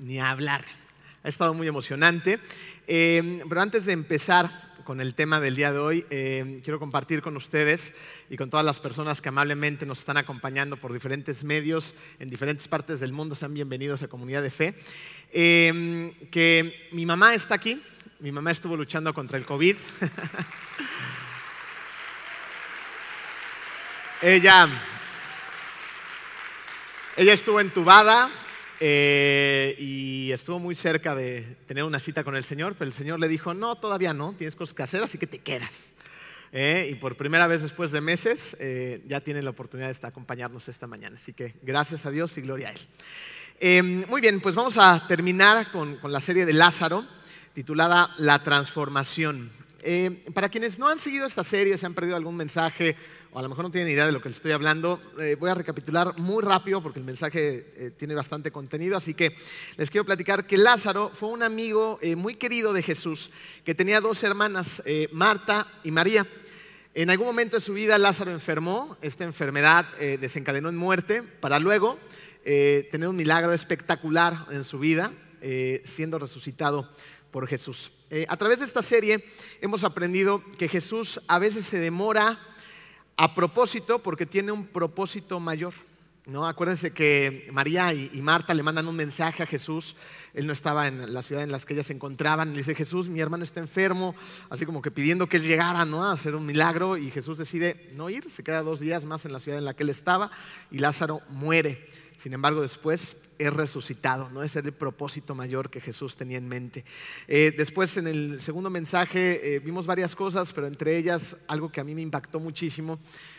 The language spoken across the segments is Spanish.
ni hablar. Ha estado muy emocionante. Eh, pero antes de empezar con el tema del día de hoy, eh, quiero compartir con ustedes y con todas las personas que amablemente nos están acompañando por diferentes medios en diferentes partes del mundo, sean bienvenidos a Comunidad de Fe, eh, que mi mamá está aquí, mi mamá estuvo luchando contra el COVID. ella, ella estuvo entubada, eh, y estuvo muy cerca de tener una cita con el Señor, pero el Señor le dijo, no, todavía no, tienes cosas que hacer, así que te quedas. Eh, y por primera vez después de meses eh, ya tiene la oportunidad de acompañarnos esta mañana. Así que gracias a Dios y gloria a Él. muy bien, pues vamos a terminar con, con la serie de Lázaro, titulada La transformación. Para quienes no han seguido esta serie, se han perdido algún mensaje o a lo mejor no tienen idea de lo que les estoy hablando, eh, voy a recapitular muy rápido porque el mensaje eh, tiene bastante contenido, así que les quiero platicar que Lázaro fue un amigo eh, muy querido de Jesús que tenía dos hermanas, Marta y María. En algún momento de su vida Lázaro enfermó, esta enfermedad desencadenó en muerte para luego tener un milagro espectacular en su vida, siendo resucitado por Jesús. A través de esta serie hemos aprendido que Jesús a veces se demora a propósito porque tiene un propósito mayor. ¿no? Acuérdense que María y, Marta le mandan un mensaje a Jesús. Él no estaba en la ciudad en la que ellas se encontraban. Le dice, Jesús, mi hermano está enfermo, así como que pidiendo que él llegara ¿no? a hacer un milagro. Y Jesús decide no ir, se queda dos días más en la ciudad en la que él estaba y Lázaro muere. Sin embargo, después es resucitado, ¿no? Ese es el propósito mayor que Jesús tenía en mente. Eh, después, en el segundo mensaje, eh, vimos varias cosas, pero entre ellas, algo que a mí me impactó muchísimo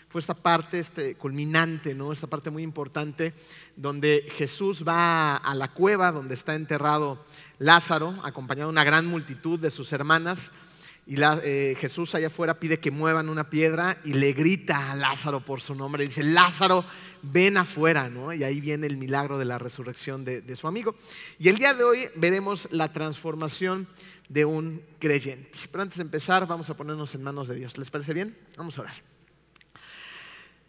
fue esta parte este, culminante, ¿no? Esta parte muy importante, donde Jesús va a la cueva donde está enterrado Lázaro, acompañado de una gran multitud de sus hermanas. Y eh, Jesús allá afuera pide que muevan una piedra y le grita a Lázaro por su nombre. Dice, Lázaro, ven afuera, ¿no? Y ahí viene el milagro de la resurrección de, su amigo. Y el día de hoy veremos la transformación de un creyente. Pero antes de empezar, vamos a ponernos en manos de Dios. ¿Les parece bien? Vamos a orar.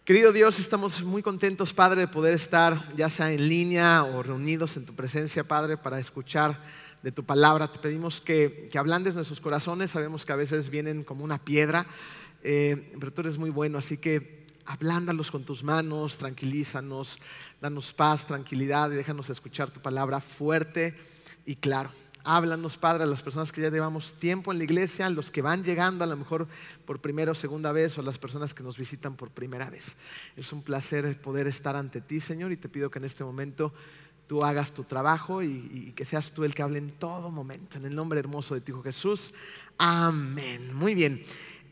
Querido Dios, estamos muy contentos, Padre, de poder estar ya sea en línea o reunidos en tu presencia, Padre, para escuchar de tu palabra. Te pedimos que, que ablandes nuestros corazones. Sabemos que a veces vienen como una piedra, eh, pero tú eres muy bueno, así que ablándalos con tus manos, tranquilízanos, danos paz, tranquilidad y déjanos escuchar tu palabra fuerte y claro. Háblanos, Padre, a las personas que ya llevamos tiempo en la iglesia, los que van llegando a lo mejor por primera o segunda vez, o las personas que nos visitan por primera vez. Es un placer poder estar ante ti, Señor, y te pido que en este momento tú hagas tu trabajo y, que seas tú el que hable en todo momento. En el nombre hermoso de ti, Hijo Jesús. Amén. Muy bien.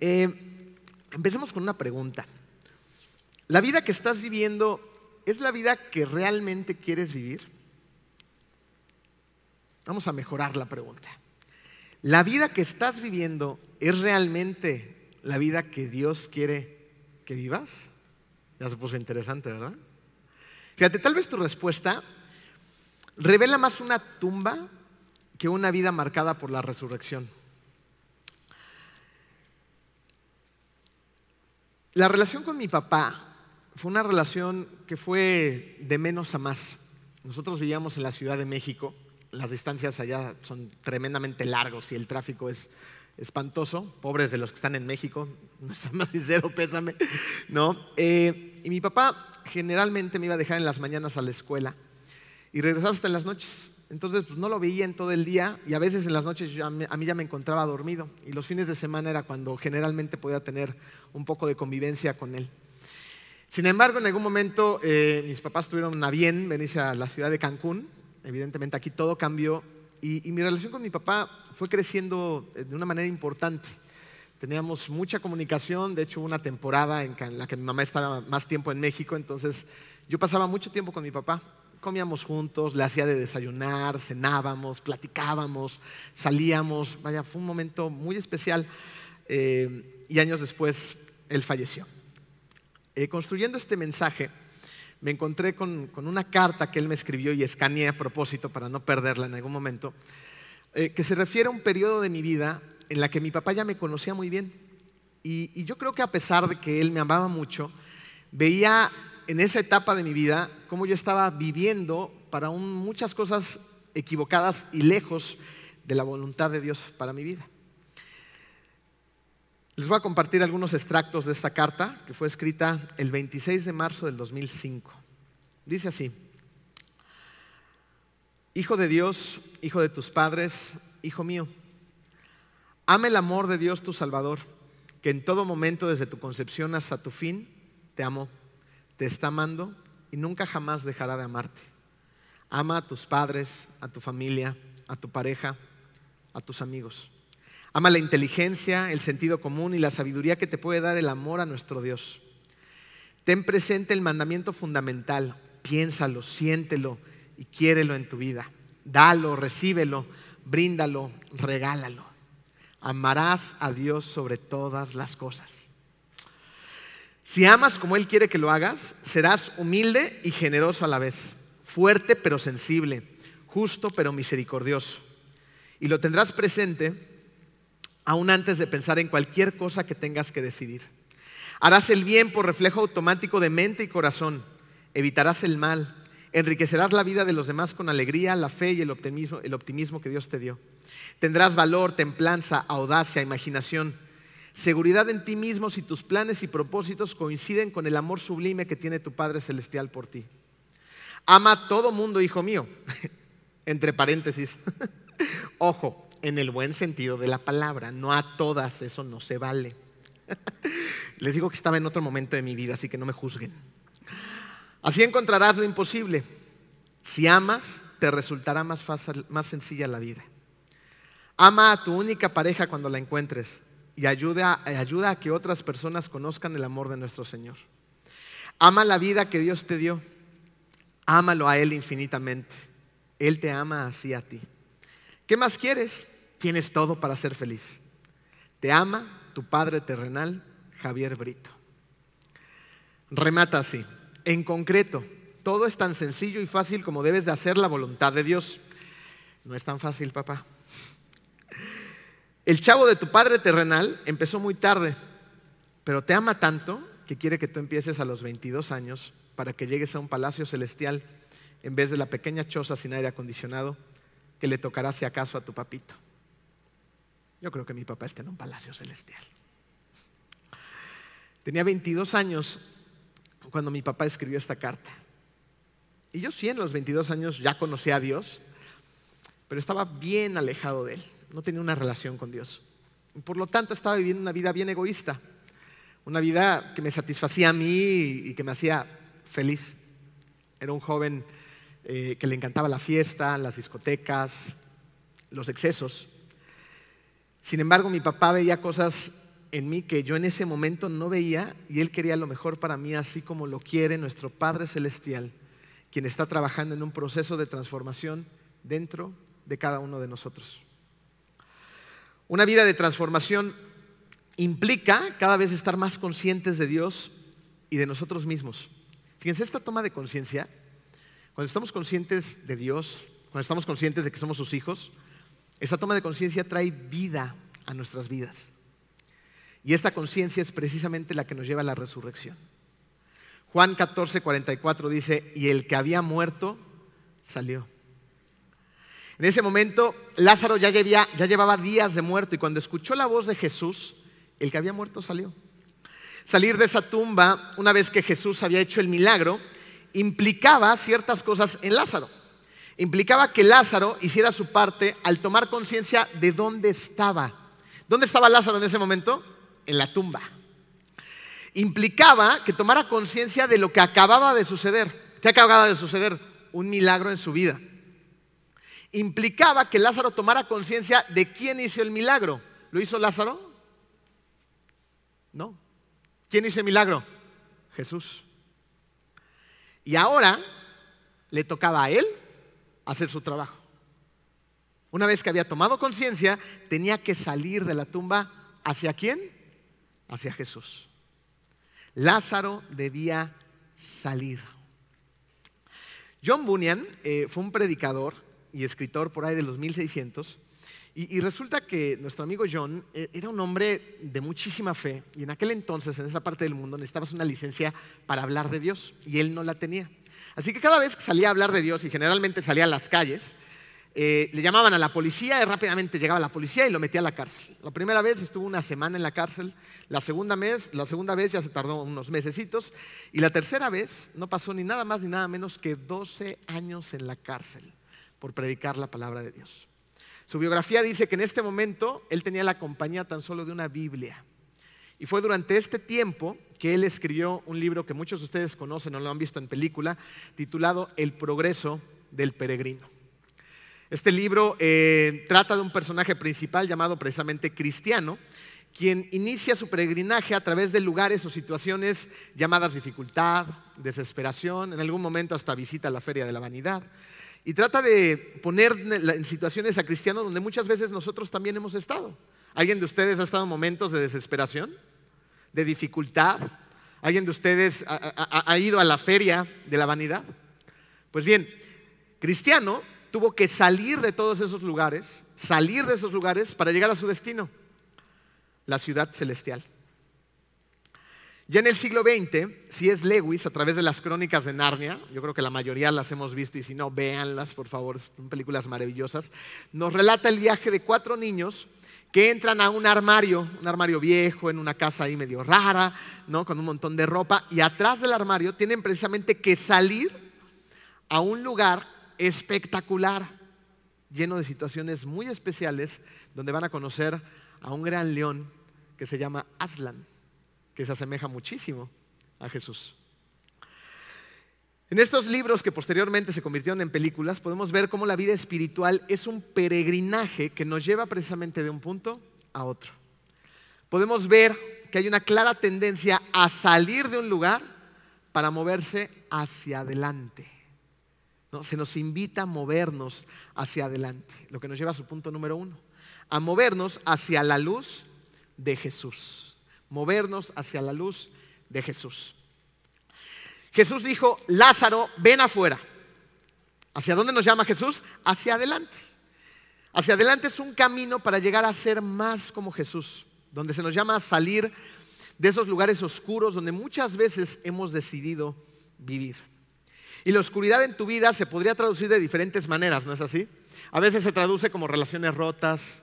Eh, empecemos con una pregunta. ¿La vida que estás viviendo es la vida que realmente quieres vivir? Vamos a mejorar la pregunta. ¿La vida que estás viviendo es realmente la vida que Dios quiere que vivas? Ya se puso interesante, ¿verdad? Fíjate, tal vez tu respuesta revela más una tumba que una vida marcada por la resurrección. La relación con mi papá fue una relación que fue de menos a más. Nosotros vivíamos en la Ciudad de México, las distancias allá son tremendamente largos y el tráfico es espantoso, pobres de los que están en México, no está más sincero, pésame, ¿no? Eh, y mi papá generalmente me iba a dejar en las mañanas a la escuela y regresaba hasta en las noches. Entonces, pues, no lo veía en todo el día y a veces en las noches a mí ya me encontraba dormido y los fines de semana era cuando generalmente podía tener un poco de convivencia con él. Sin embargo, en algún momento eh, mis papás tuvieron a bien venirse a la ciudad de Cancún. Evidentemente aquí todo cambió y, mi relación con mi papá fue creciendo eh, de una manera importante. Teníamos mucha comunicación, de hecho hubo una temporada en la que mi mamá estaba más tiempo en México, entonces yo pasaba mucho tiempo con mi papá. Comíamos juntos, le hacía de desayunar, cenábamos, platicábamos, salíamos. Vaya, fue un momento muy especial eh, y años después él falleció. Eh, construyendo este mensaje, me encontré con, una carta que él me escribió y escaneé a propósito para no perderla en algún momento, eh, que se refiere a un periodo de mi vida en la que mi papá ya me conocía muy bien. Y, yo creo que a pesar de que él me amaba mucho, veía en esa etapa de mi vida cómo yo estaba viviendo para muchas cosas equivocadas y lejos de la voluntad de Dios para mi vida. Les voy a compartir algunos extractos de esta carta que fue escrita el 26 de marzo del 2005. Dice así, Hijo de Dios, hijo de tus padres, hijo mío, ama el amor de Dios tu Salvador, que en todo momento desde tu concepción hasta tu fin te amó, te está amando y nunca jamás dejará de amarte. Ama a tus padres, a tu familia, a tu pareja, a tus amigos. Ama la inteligencia, el sentido común y la sabiduría que te puede dar el amor a nuestro Dios. Ten presente el mandamiento fundamental, piénsalo, siéntelo y quiérelo en tu vida. Dalo, recíbelo, bríndalo, regálalo. Amarás a Dios sobre todas las cosas. Si amas como Él quiere que lo hagas, serás humilde y generoso a la vez, fuerte pero sensible, justo pero misericordioso. Y lo tendrás presente aún antes de pensar en cualquier cosa que tengas que decidir. Harás el bien por reflejo automático de mente y corazón. Evitarás el mal. Enriquecerás la vida de los demás con alegría, la fe y el optimismo, el optimismo que Dios te dio. Tendrás valor, templanza, audacia, imaginación, seguridad en ti mismo si tus planes y propósitos coinciden con el amor sublime que tiene tu Padre Celestial por ti. Ama a todo mundo, hijo mío. Entre paréntesis. Ojo, en el buen sentido de la palabra, no a todas, eso no se vale. Les digo que estaba en otro momento de mi vida, así que no me juzguen. Así encontrarás lo imposible. Si amas, te resultará más, fácil, más sencilla la vida. Ama a tu única pareja cuando la encuentres y ayuda, ayuda a que otras personas conozcan el amor de nuestro Señor. Ama la vida que Dios te dio. Ámalo a Él infinitamente. Él te ama así a ti. ¿Qué más quieres? Tienes todo para ser feliz. Te ama tu Padre terrenal, Javier Brito. Remata así. En concreto, todo es tan sencillo y fácil como debes de hacer la voluntad de Dios. No es tan fácil, papá. El chavo de tu Padre terrenal empezó muy tarde, pero te ama tanto que quiere que tú empieces a los 22 años para que llegues a un palacio celestial en vez de la pequeña choza sin aire acondicionado que le tocará si acaso a tu papito. Yo creo que mi papá está en un palacio celestial. Tenía 22 años cuando mi papá escribió esta carta. Y yo sí, en los 22 años ya conocía a Dios, pero estaba bien alejado de Él. No tenía una relación con Dios. Por lo tanto, estaba viviendo una vida bien egoísta. Una vida que me satisfacía a mí y que me hacía feliz. Era un joven eh, que le encantaba la fiesta, las discotecas, los excesos. Sin embargo, mi papá veía cosas en mí que yo en ese momento no veía y él quería lo mejor para mí, así como lo quiere nuestro Padre Celestial, quien está trabajando en un proceso de transformación dentro de cada uno de nosotros. Una vida de transformación implica cada vez estar más conscientes de Dios y de nosotros mismos. Fíjense, esta toma de conciencia, cuando estamos conscientes de Dios, cuando estamos conscientes de que somos sus hijos, esta toma de conciencia trae vida a nuestras vidas. Y esta conciencia es precisamente la que nos lleva a la resurrección. Juan 14, 44 dice, y el que había muerto salió. En ese momento, Lázaro ya, ya llevaba días de muerto y cuando escuchó la voz de Jesús, el que había muerto salió. Salir de esa tumba, una vez que Jesús había hecho el milagro, implicaba ciertas cosas en Lázaro implicaba que Lázaro hiciera su parte al tomar conciencia de dónde estaba. ¿Dónde estaba Lázaro en ese momento? En la tumba. Implicaba que tomara conciencia de lo que acababa de suceder. ¿Qué acababa de suceder? Un milagro en su vida. Implicaba que Lázaro tomara conciencia de quién hizo el milagro. ¿Lo hizo Lázaro? No. ¿Quién hizo el milagro? Jesús. Y ahora le tocaba a él hacer su trabajo. Una vez que había tomado conciencia, tenía que salir de la tumba. ¿Hacia quién? Hacia Jesús. Lázaro debía salir. John Bunyan eh, fue un predicador y escritor por ahí de los 1600. Y, y, resulta que nuestro amigo John eh, era un hombre de muchísima fe. Y en aquel entonces, en esa parte del mundo, necesitabas una licencia para hablar de Dios. Y él no la tenía. Así que cada vez que salía a hablar de Dios, y generalmente salía a las calles, eh, le llamaban a la policía y rápidamente llegaba la policía y lo metía a la cárcel. La primera vez estuvo una semana en la cárcel, la segunda, vez, la segunda vez ya se tardó unos mesecitos y la tercera vez no pasó ni nada más ni nada menos que 12 años en la cárcel por predicar la palabra de Dios. Su biografía dice que en este momento él tenía la compañía tan solo de una Biblia. Y fue durante este tiempo que él escribió un libro que muchos de ustedes conocen o lo han visto en película, titulado El progreso del peregrino. Este libro eh, trata de un personaje principal llamado precisamente Cristiano, quien inicia su peregrinaje a través de lugares o situaciones llamadas dificultad, desesperación, en algún momento hasta visita a la Feria de la Vanidad. Y trata de poner en situaciones a cristianos donde muchas veces nosotros también hemos estado. ¿Alguien de ustedes ha estado en momentos de desesperación, de dificultad? ¿Alguien de ustedes ha, ido a la feria de la vanidad? Pues bien, cristiano tuvo que salir de todos esos lugares, salir de esos lugares para llegar a su destino, la ciudad celestial. Ya en el siglo XX, si es Lewis, a través de las crónicas de Narnia, yo creo que la mayoría las hemos visto y si no, véanlas, por favor, son películas maravillosas, nos relata el viaje de cuatro niños que entran a un armario, un armario viejo, en una casa ahí medio rara, ¿no? con un montón de ropa, y atrás del armario tienen precisamente que salir a un lugar espectacular, lleno de situaciones muy especiales, donde van a conocer a un gran león que se llama Aslan que se asemeja muchísimo a Jesús. En estos libros que posteriormente se convirtieron en películas, podemos ver cómo la vida espiritual es un peregrinaje que nos lleva precisamente de un punto a otro. Podemos ver que hay una clara tendencia a salir de un lugar para moverse hacia adelante. Se nos invita a movernos hacia adelante, lo que nos lleva a su punto número uno, a movernos hacia la luz de Jesús movernos hacia la luz de Jesús. Jesús dijo, Lázaro, ven afuera. ¿Hacia dónde nos llama Jesús? Hacia adelante. Hacia adelante es un camino para llegar a ser más como Jesús, donde se nos llama a salir de esos lugares oscuros donde muchas veces hemos decidido vivir. Y la oscuridad en tu vida se podría traducir de diferentes maneras, ¿no es así? A veces se traduce como relaciones rotas,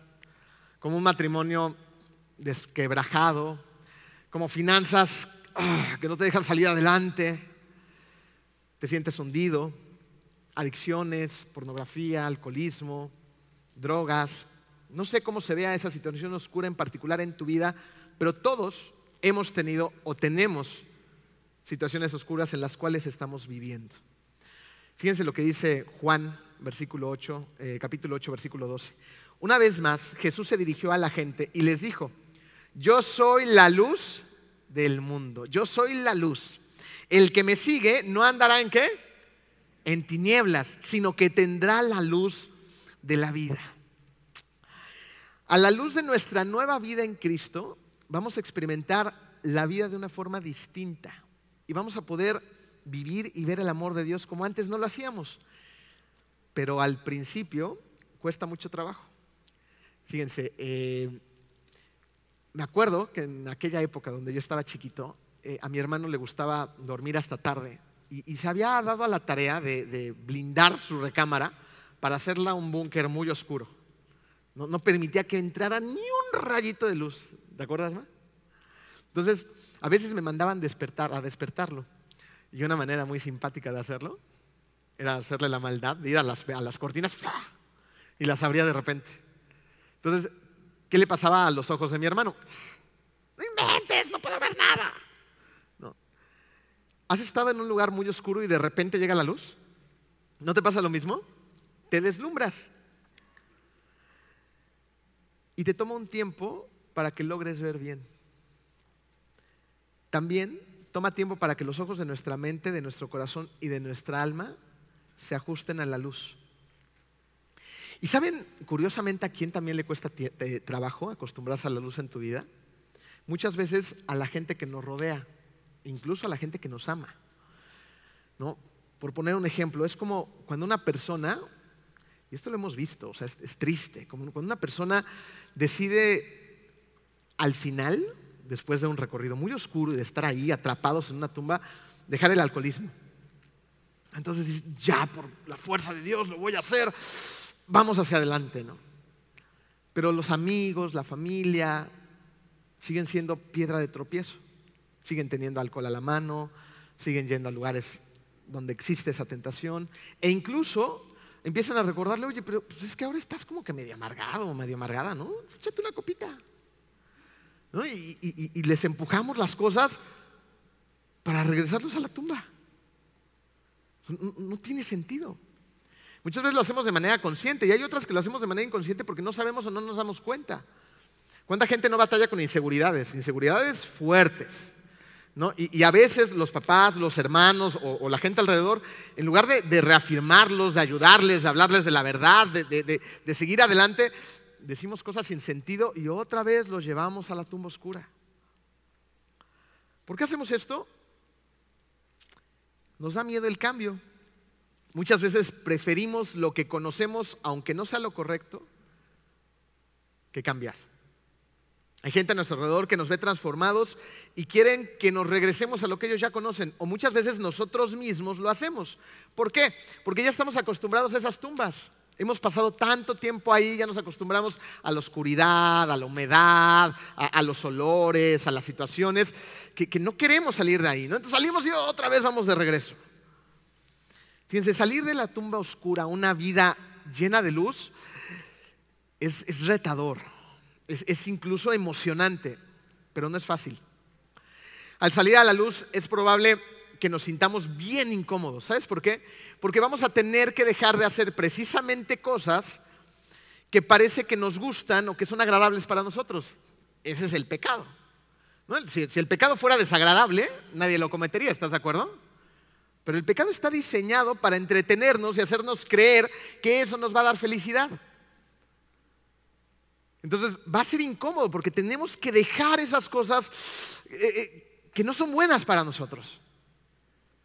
como un matrimonio desquebrajado, como finanzas ah, que no te dejan salir adelante, te sientes hundido, adicciones, pornografía, alcoholismo, drogas. No sé cómo se vea esa situación oscura en particular en tu vida, pero todos hemos tenido o tenemos situaciones oscuras en las cuales estamos viviendo. Fíjense lo que dice Juan, versículo 8, eh, capítulo 8, versículo 12. Una vez más, Jesús se dirigió a la gente y les dijo, yo soy la luz del mundo, yo soy la luz. El que me sigue no andará en qué? En tinieblas, sino que tendrá la luz de la vida. A la luz de nuestra nueva vida en Cristo, vamos a experimentar la vida de una forma distinta y vamos a poder vivir y ver el amor de Dios como antes no lo hacíamos. Pero al principio cuesta mucho trabajo. Fíjense, eh, me acuerdo que en aquella época donde yo estaba chiquito, eh, a mi hermano le gustaba dormir hasta tarde y, se había dado a la tarea de, blindar su recámara para hacerla un búnker muy oscuro. No, permitía que entrara ni un rayito de luz. ¿Te acuerdas, ma? Entonces, a veces me mandaban a despertarlo. Y una manera muy simpática de hacerlo era hacerle la maldad, de ir a las, a las cortinas y las abría de repente. Entonces, ¿Qué le pasaba a los ojos de mi hermano? No inventes, no puedo ver nada. ¿Has estado en un lugar muy oscuro y de repente llega la luz? ¿No te pasa lo mismo? Te deslumbras. Y te toma un tiempo para que logres ver bien. También toma tiempo para que los ojos de nuestra mente, de nuestro corazón y de nuestra alma se ajusten a la luz. ¿Y saben, curiosamente, a quién también le cuesta trabajo acostumbrarse a la luz en tu vida? Muchas veces a la gente que nos rodea, incluso a la gente que nos ama. ¿No? Por poner un ejemplo, es como cuando una persona, y esto lo hemos visto, o sea, es, triste, como cuando una persona decide al final, después de un recorrido muy oscuro y de estar ahí atrapados en una tumba, dejar el alcoholismo. Entonces dices, ya por la fuerza de Dios lo voy a hacer vamos hacia adelante, ¿no? Pero los amigos, la familia, siguen siendo piedra de tropiezo. Siguen teniendo alcohol a la mano, siguen yendo a lugares donde existe esa tentación. E incluso empiezan a recordarle, oye, pero pues, es que ahora estás como que medio amargado o medio amargada, ¿no? Échate una copita. Y, les empujamos las cosas para regresarlos a la tumba. no tiene sentido. Muchas veces lo hacemos de manera consciente y hay otras que lo hacemos de manera inconsciente porque no sabemos o no nos damos cuenta. ¿Cuánta gente no batalla con inseguridades? Inseguridades fuertes. Y, a veces los papás, los hermanos o, la gente alrededor, en lugar de, reafirmarlos, de ayudarles, de hablarles de la verdad, de seguir adelante, decimos cosas sin sentido y otra vez los llevamos a la tumba oscura. ¿Por qué hacemos esto? Nos da miedo el cambio. Muchas veces preferimos lo que conocemos, aunque no sea lo correcto, que cambiar. Hay gente a nuestro alrededor que nos ve transformados y quieren que nos regresemos a lo que ellos ya conocen. O muchas veces nosotros mismos lo hacemos. ¿Por qué? Porque ya estamos acostumbrados a esas tumbas. Hemos pasado tanto tiempo ahí, ya nos acostumbramos a la oscuridad, a la humedad, a, los olores, a las situaciones, que, no queremos salir de ahí. ¿no? Entonces salimos y otra vez vamos de regreso. Fíjense, salir de la tumba oscura, una vida llena de luz, es, retador, es, incluso emocionante, pero no es fácil. Al salir a la luz es probable que nos sintamos bien incómodos. ¿Sabes por qué? Porque vamos a tener que dejar de hacer precisamente cosas que parece que nos gustan o que son agradables para nosotros. Ese es el pecado. Si, si, el pecado fuera desagradable, nadie lo cometería, ¿estás de acuerdo? Pero el pecado está diseñado para entretenernos y hacernos creer que eso nos va a dar felicidad. Entonces va a ser incómodo porque tenemos que dejar esas cosas eh, eh, que no son buenas para nosotros.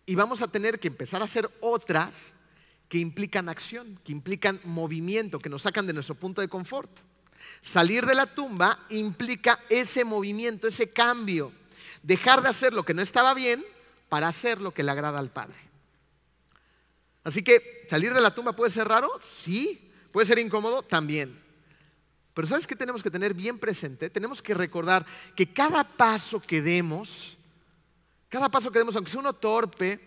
Y vamos a tener que empezar a hacer otras que implican acción, que implican movimiento, que nos sacan de nuestro punto de confort. Salir de la tumba implica ese movimiento, ese cambio. Dejar de hacer lo que no estaba bien para hacer lo que le agrada al Padre. Así que salir de la tumba puede ser raro, sí, puede ser incómodo también. Pero ¿sabes qué tenemos que tener bien presente? Tenemos que recordar que cada paso que demos, cada paso que demos, aunque sea uno torpe,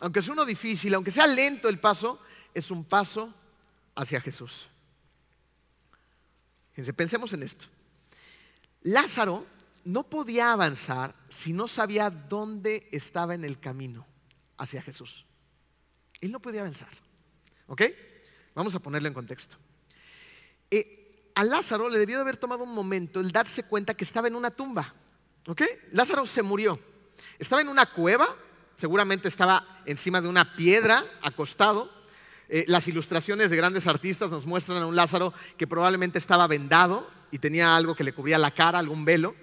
aunque sea uno difícil, aunque sea lento el paso, es un paso hacia Jesús. Fíjense, pensemos en esto. Lázaro no podía avanzar si no sabía dónde estaba en el camino hacia Jesús. Él no podía avanzar. ¿Ok? Vamos a ponerlo en contexto. Eh, a Lázaro le debió de haber tomado un momento el darse cuenta que estaba en una tumba. ¿Ok? Lázaro se murió. Estaba en una cueva, seguramente estaba encima de una piedra, acostado. Eh, las ilustraciones de grandes artistas nos muestran a un Lázaro que probablemente estaba vendado y tenía algo que le cubría la cara, algún velo.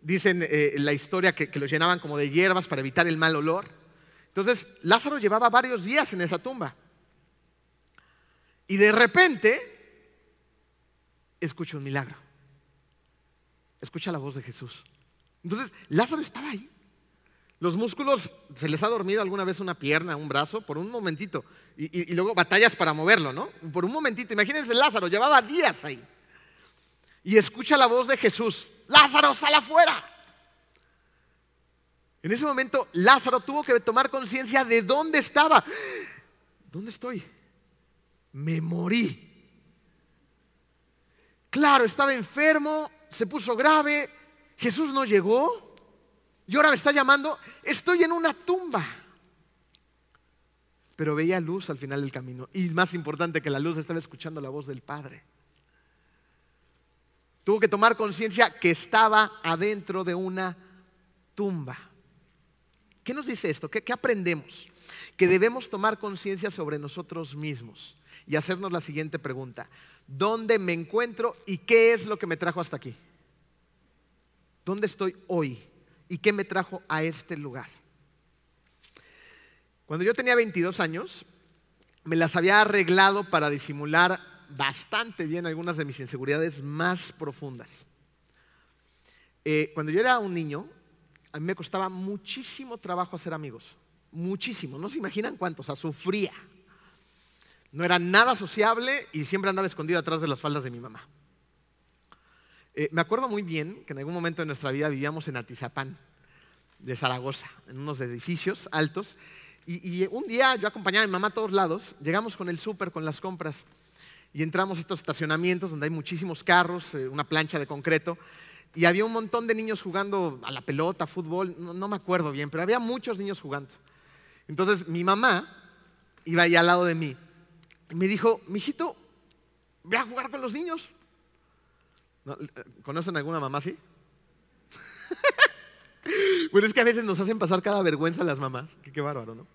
Dicen eh, la historia que, que lo llenaban como de hierbas para evitar el mal olor. Entonces, Lázaro llevaba varios días en esa tumba. Y de repente, escucha un milagro. Escucha la voz de Jesús. Entonces, Lázaro estaba ahí. Los músculos, se les ha dormido alguna vez una pierna, un brazo, por un momentito. Y, y, luego batallas para moverlo, ¿no? Por un momentito. Imagínense, Lázaro llevaba días ahí. Y escucha la voz de Jesús. Lázaro, sal afuera. En ese momento Lázaro tuvo que tomar conciencia de dónde estaba. ¿Dónde estoy? Me morí. Claro, estaba enfermo, se puso grave, Jesús no llegó y ahora me está llamando, estoy en una tumba. Pero veía luz al final del camino y más importante que la luz estaba escuchando la voz del Padre. Tuvo que tomar conciencia que estaba adentro de una tumba. ¿Qué nos dice esto? ¿Qué, aprendemos? Que debemos tomar conciencia sobre nosotros mismos y hacernos la siguiente pregunta. ¿Dónde me encuentro y qué es lo que me trajo hasta aquí? ¿Dónde estoy hoy y qué me trajo a este lugar? Cuando yo tenía 22 años, me las había arreglado para disimular bastante bien algunas de mis inseguridades más profundas. Eh, cuando yo era un niño, a mí me costaba muchísimo trabajo hacer amigos. Muchísimo. No se imaginan cuánto. O sea, sufría. No era nada sociable y siempre andaba escondido atrás de las faldas de mi mamá. Eh, me acuerdo muy bien que en algún momento de nuestra vida vivíamos en Atizapán, de Zaragoza, en unos edificios altos. Y, un día yo acompañaba a mi mamá a todos lados, llegamos con el súper, con las compras, y entramos a estos estacionamientos donde hay muchísimos carros, eh, una plancha de concreto, y había un montón de niños jugando a la pelota, fútbol, no, me acuerdo bien, pero había muchos niños jugando. Entonces mi mamá iba ahí al lado de mí me dijo, mijito, ve a jugar con los niños. ¿Conocen alguna mamá así? bueno, es que a veces nos hacen pasar cada vergüenza las mamás. Qué, bárbaro, ¿no?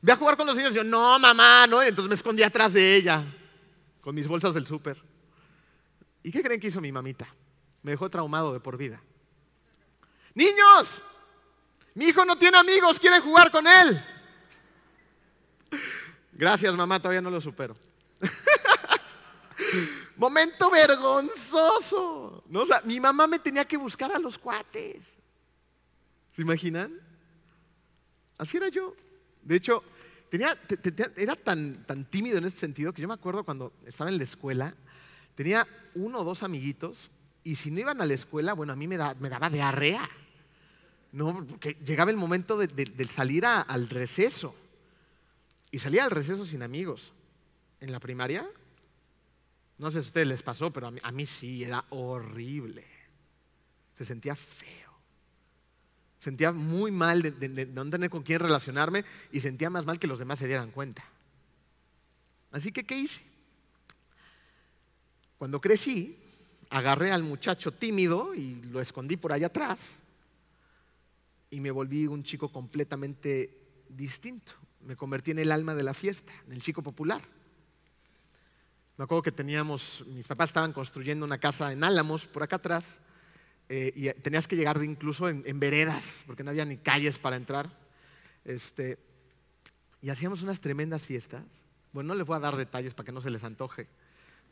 Ve a jugar con los niños. Y yo, no, mamá, no. Entonces me escondí atrás de ella con mis bolsas del súper. ¿Y qué creen que hizo mi mamita? Me dejó traumado de por vida. Niños, mi hijo no tiene amigos, quieren jugar con él. Gracias, mamá, todavía no lo supero. Momento vergonzoso. ¿no? O sea, mi mamá me tenía que buscar a los cuates. ¿Se imaginan? Así era yo. De hecho, tenía, era tan, tan tímido en este sentido que yo me acuerdo cuando estaba en la escuela, tenía uno o dos amiguitos y si no iban a la escuela, bueno, a mí me, daba diarrea. No, porque llegaba el momento de, salir al receso. Y salía al receso sin amigos. En la primaria, no sé si a ustedes les pasó, pero a mí, sí, era horrible. Se sentía feo. Sentía muy mal de, no tener con quién relacionarme y sentía más mal que los demás se dieran cuenta. Así que, ¿qué hice? Cuando crecí, agarré al muchacho tímido y lo escondí por allá atrás y me volví un chico completamente distinto. Me convertí en el alma de la fiesta, en el chico popular. Me acuerdo que teníamos, mis papás estaban construyendo una casa en Álamos, por acá atrás, eh, y tenías que llegar incluso en, veredas, porque no había ni calles para entrar. Este, y hacíamos unas tremendas fiestas. Bueno, no les voy a dar detalles para que no se les antoje,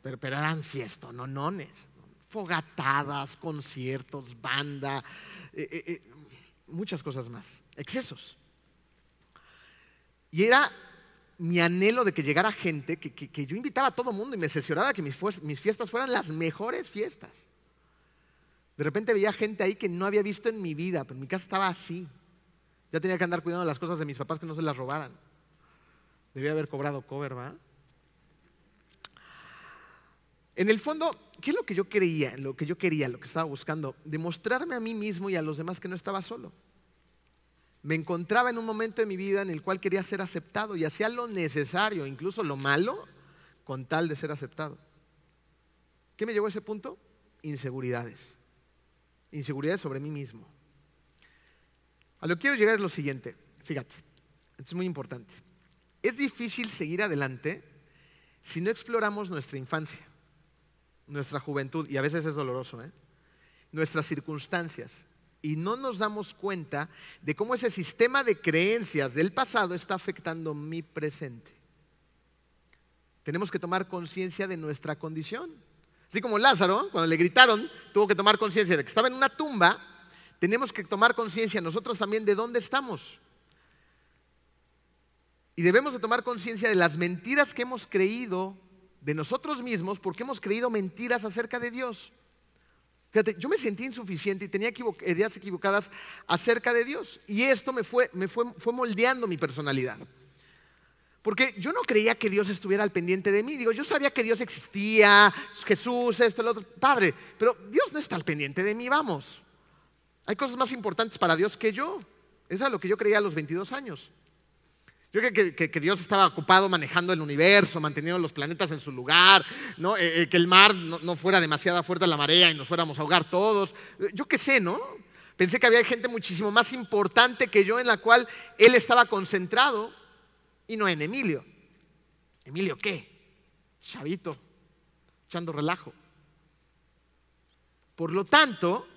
pero, pero eran fiestas, no nones fogatadas, conciertos, banda, eh, eh, muchas cosas más, excesos. Y era mi anhelo de que llegara gente, que, yo invitaba a todo mundo y me asesoraba que mis, fiestas fueran las mejores fiestas. De repente veía gente ahí que no había visto en mi vida, pero mi casa estaba así. Ya tenía que andar cuidando las cosas de mis papás que no se las robaran. Debía haber cobrado cover, ¿verdad? En el fondo, ¿qué es lo que yo quería, lo que yo quería, lo que estaba buscando? Demostrarme a mí mismo y a los demás que no estaba solo. Me encontraba en un momento de mi vida en el cual quería ser aceptado y hacía lo necesario, incluso lo malo, con tal de ser aceptado. ¿Qué me llevó a ese punto? Inseguridades. Inseguridades sobre mí mismo. A lo que quiero llegar es lo siguiente. Fíjate, es muy importante. Es difícil seguir adelante si no exploramos nuestra infancia nuestra juventud, y a veces es doloroso, ¿eh? nuestras circunstancias, y no nos damos cuenta de cómo ese sistema de creencias del pasado está afectando mi presente. Tenemos que tomar conciencia de nuestra condición. Así como Lázaro, cuando le gritaron, tuvo que tomar conciencia de que estaba en una tumba, tenemos que tomar conciencia nosotros también de dónde estamos. Y debemos de tomar conciencia de las mentiras que hemos creído de nosotros mismos porque hemos creído mentiras acerca de Dios. Fíjate, yo me sentí insuficiente y tenía ideas equivocadas acerca de Dios. Y esto me, fue, me fue, fue moldeando mi personalidad. Porque yo no creía que Dios estuviera al pendiente de mí. Digo, yo sabía que Dios existía, Jesús, esto, el otro, Padre. Pero Dios no está al pendiente de mí, vamos. Hay cosas más importantes para Dios que yo. Eso es lo que yo creía a los 22 años. Yo creo que, Dios estaba ocupado manejando el universo, manteniendo los planetas en su lugar, eh, eh, que el mar no, fuera demasiado fuerte la marea y nos fuéramos a ahogar todos. Yo qué sé, ¿no? Pensé que había gente muchísimo más importante que yo en la cual él estaba concentrado y no en Emilio. ¿Emilio qué? Chavito, echando relajo. Por lo tanto,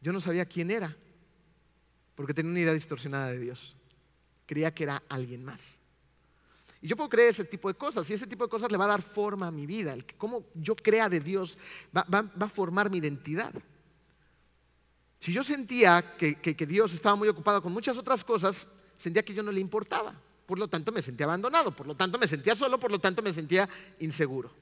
yo no sabía quién era porque tenía una idea distorsionada de Dios. Creía que era alguien más. Y yo puedo creer ese tipo de cosas, y ese tipo de cosas le va a dar forma a mi vida. El que cómo yo crea de Dios va, a formar mi identidad. Si yo sentía que, Dios estaba muy ocupado con muchas otras cosas, sentía que yo no le importaba. por lo tanto me sentía abandonado, por lo tanto me sentía solo, por lo tanto me sentía inseguro.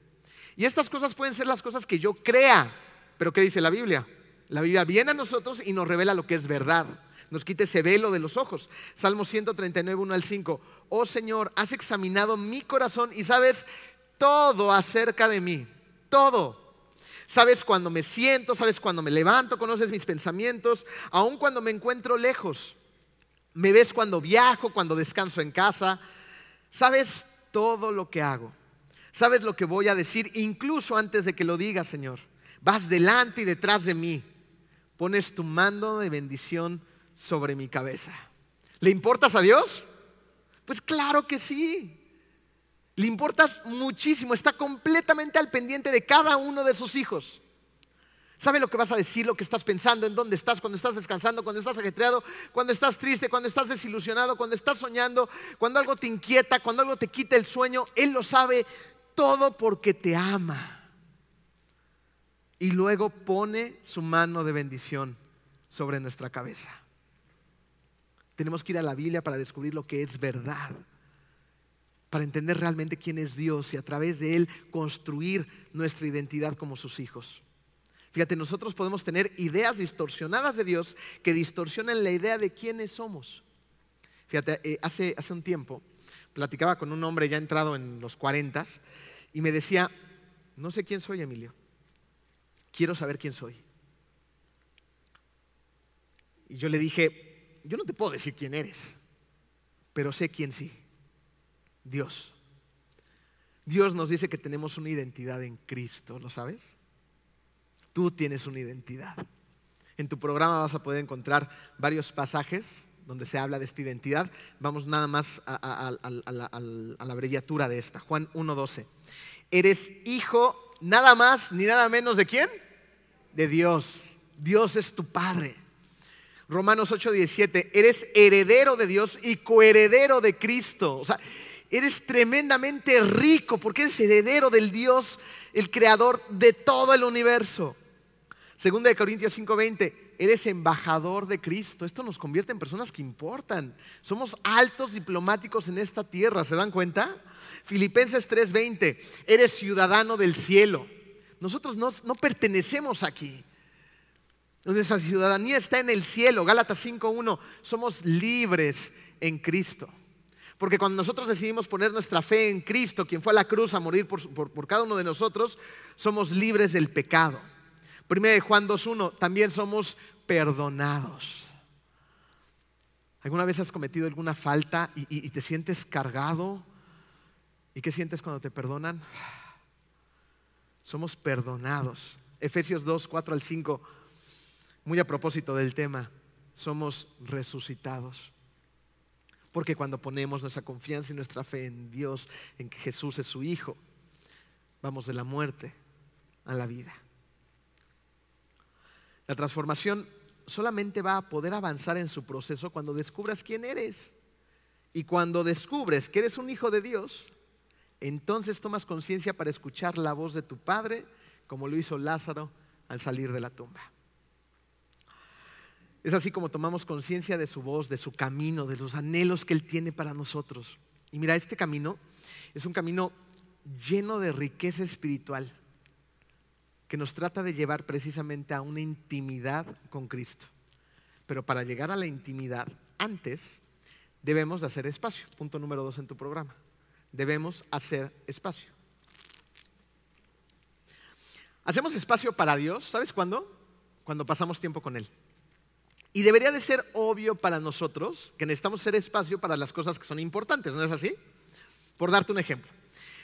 Y estas cosas pueden ser las cosas que yo crea, pero ¿qué dice la Biblia? La Biblia viene a nosotros y nos revela lo que es verdad. Nos quita ese velo de los ojos. Salmo 139, 1 al 5. Oh Señor, has examinado mi corazón y sabes todo acerca de mí. Todo. Sabes cuando me siento, sabes cuando me levanto, conoces mis pensamientos, aun cuando me encuentro lejos. Me ves cuando viajo, cuando descanso en casa. Sabes todo lo que hago. Sabes lo que voy a decir incluso antes de que lo diga, Señor. Vas delante y detrás de mí. Pones tu mando de bendición sobre mi cabeza. ¿Le importas a Dios? Pues claro que sí. Le importas muchísimo, está completamente al pendiente de cada uno de sus hijos. Sabe lo que vas a decir, lo que estás pensando, en dónde estás, cuando estás descansando, cuando estás ajetreado, cuando estás triste, cuando estás desilusionado, cuando estás soñando, cuando algo te inquieta, cuando algo te quita el sueño. Él lo sabe todo porque te ama. Y luego pone su mano de bendición sobre nuestra cabeza. Tenemos que ir a la Biblia para descubrir lo que es verdad para entender realmente quién es Dios y a través de Él construir nuestra identidad como sus hijos. Fíjate, nosotros podemos tener ideas distorsionadas de Dios que distorsionan la idea de quiénes somos. Fíjate, eh, hace, hace un tiempo platicaba con un hombre ya entrado en los 40 y me decía, no sé quién soy, Emilio, quiero saber quién soy. Y yo le dije, yo no te puedo decir quién eres, pero sé quién sí. Dios. Dios nos dice que tenemos una identidad en Cristo, ¿lo sabes? Tú tienes una identidad. En tu programa vas a poder encontrar varios pasajes donde se habla de esta identidad. Vamos nada más a, la, abreviatura de esta. Juan 1.12. Eres hijo nada más ni nada menos de quién? De Dios. Dios es tu Padre. Romanos 8.17. Eres heredero de Dios y coheredero de Cristo. O sea, eres tremendamente rico porque eres heredero del Dios, el creador de todo el universo. Segunda de Corintios 5:20, eres embajador de Cristo. Esto nos convierte en personas que importan. Somos altos diplomáticos en esta tierra, ¿se dan cuenta? Filipenses 3:20, eres ciudadano del cielo. Nosotros no, no pertenecemos aquí. Nuestra ciudadanía está en el cielo. Gálatas 5:1, somos libres en Cristo. Porque cuando nosotros decidimos poner nuestra fe en Cristo, quien fue a la cruz a morir por, cada uno de nosotros, somos libres del pecado. Primero de Juan 2.1, también somos perdonados. ¿Alguna vez has cometido alguna falta y, y te sientes cargado? ¿Y qué sientes cuando te perdonan? Somos perdonados. Efesios 2, 4 al 5, muy a propósito del tema, somos resucitados. Porque cuando ponemos nuestra confianza y nuestra fe en Dios, en que Jesús es su Hijo, vamos de la muerte a la vida. La transformación solamente va a poder avanzar en su proceso cuando descubras quién eres. Y cuando descubres que eres un hijo de Dios, entonces tomas conciencia para escuchar la voz de tu Padre, como lo hizo Lázaro al salir de la tumba. Es así como tomamos conciencia de su voz, de su camino, de los anhelos que Él tiene para nosotros. Y mira, este camino es un camino lleno de riqueza espiritual que nos trata de llevar precisamente a una intimidad con Cristo. Pero para llegar a la intimidad, antes debemos de hacer espacio. Punto número dos en tu programa. Debemos hacer espacio. Hacemos espacio para Dios, ¿sabes cuándo? Cuando pasamos tiempo con Él. Y debería de ser obvio para nosotros que necesitamos hacer espacio para las cosas que son importantes, ¿no es así? Por darte un ejemplo.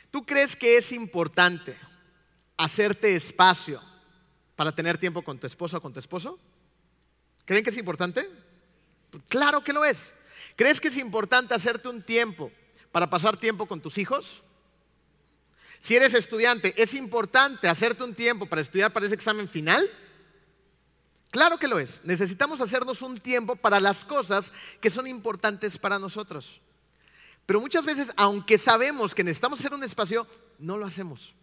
¿Tú crees que es importante hacerte espacio para tener tiempo con tu esposa o con tu esposo? ¿Creen que es importante? Claro que lo es. ¿Crees que es importante hacerte un tiempo para pasar tiempo con tus hijos? Si eres estudiante, ¿es importante hacerte un tiempo para estudiar para ese examen final? Claro que lo es. Necesitamos hacernos un tiempo para las cosas que son importantes para nosotros. Pero muchas veces, aunque sabemos que necesitamos hacer un espacio, no lo hacemos.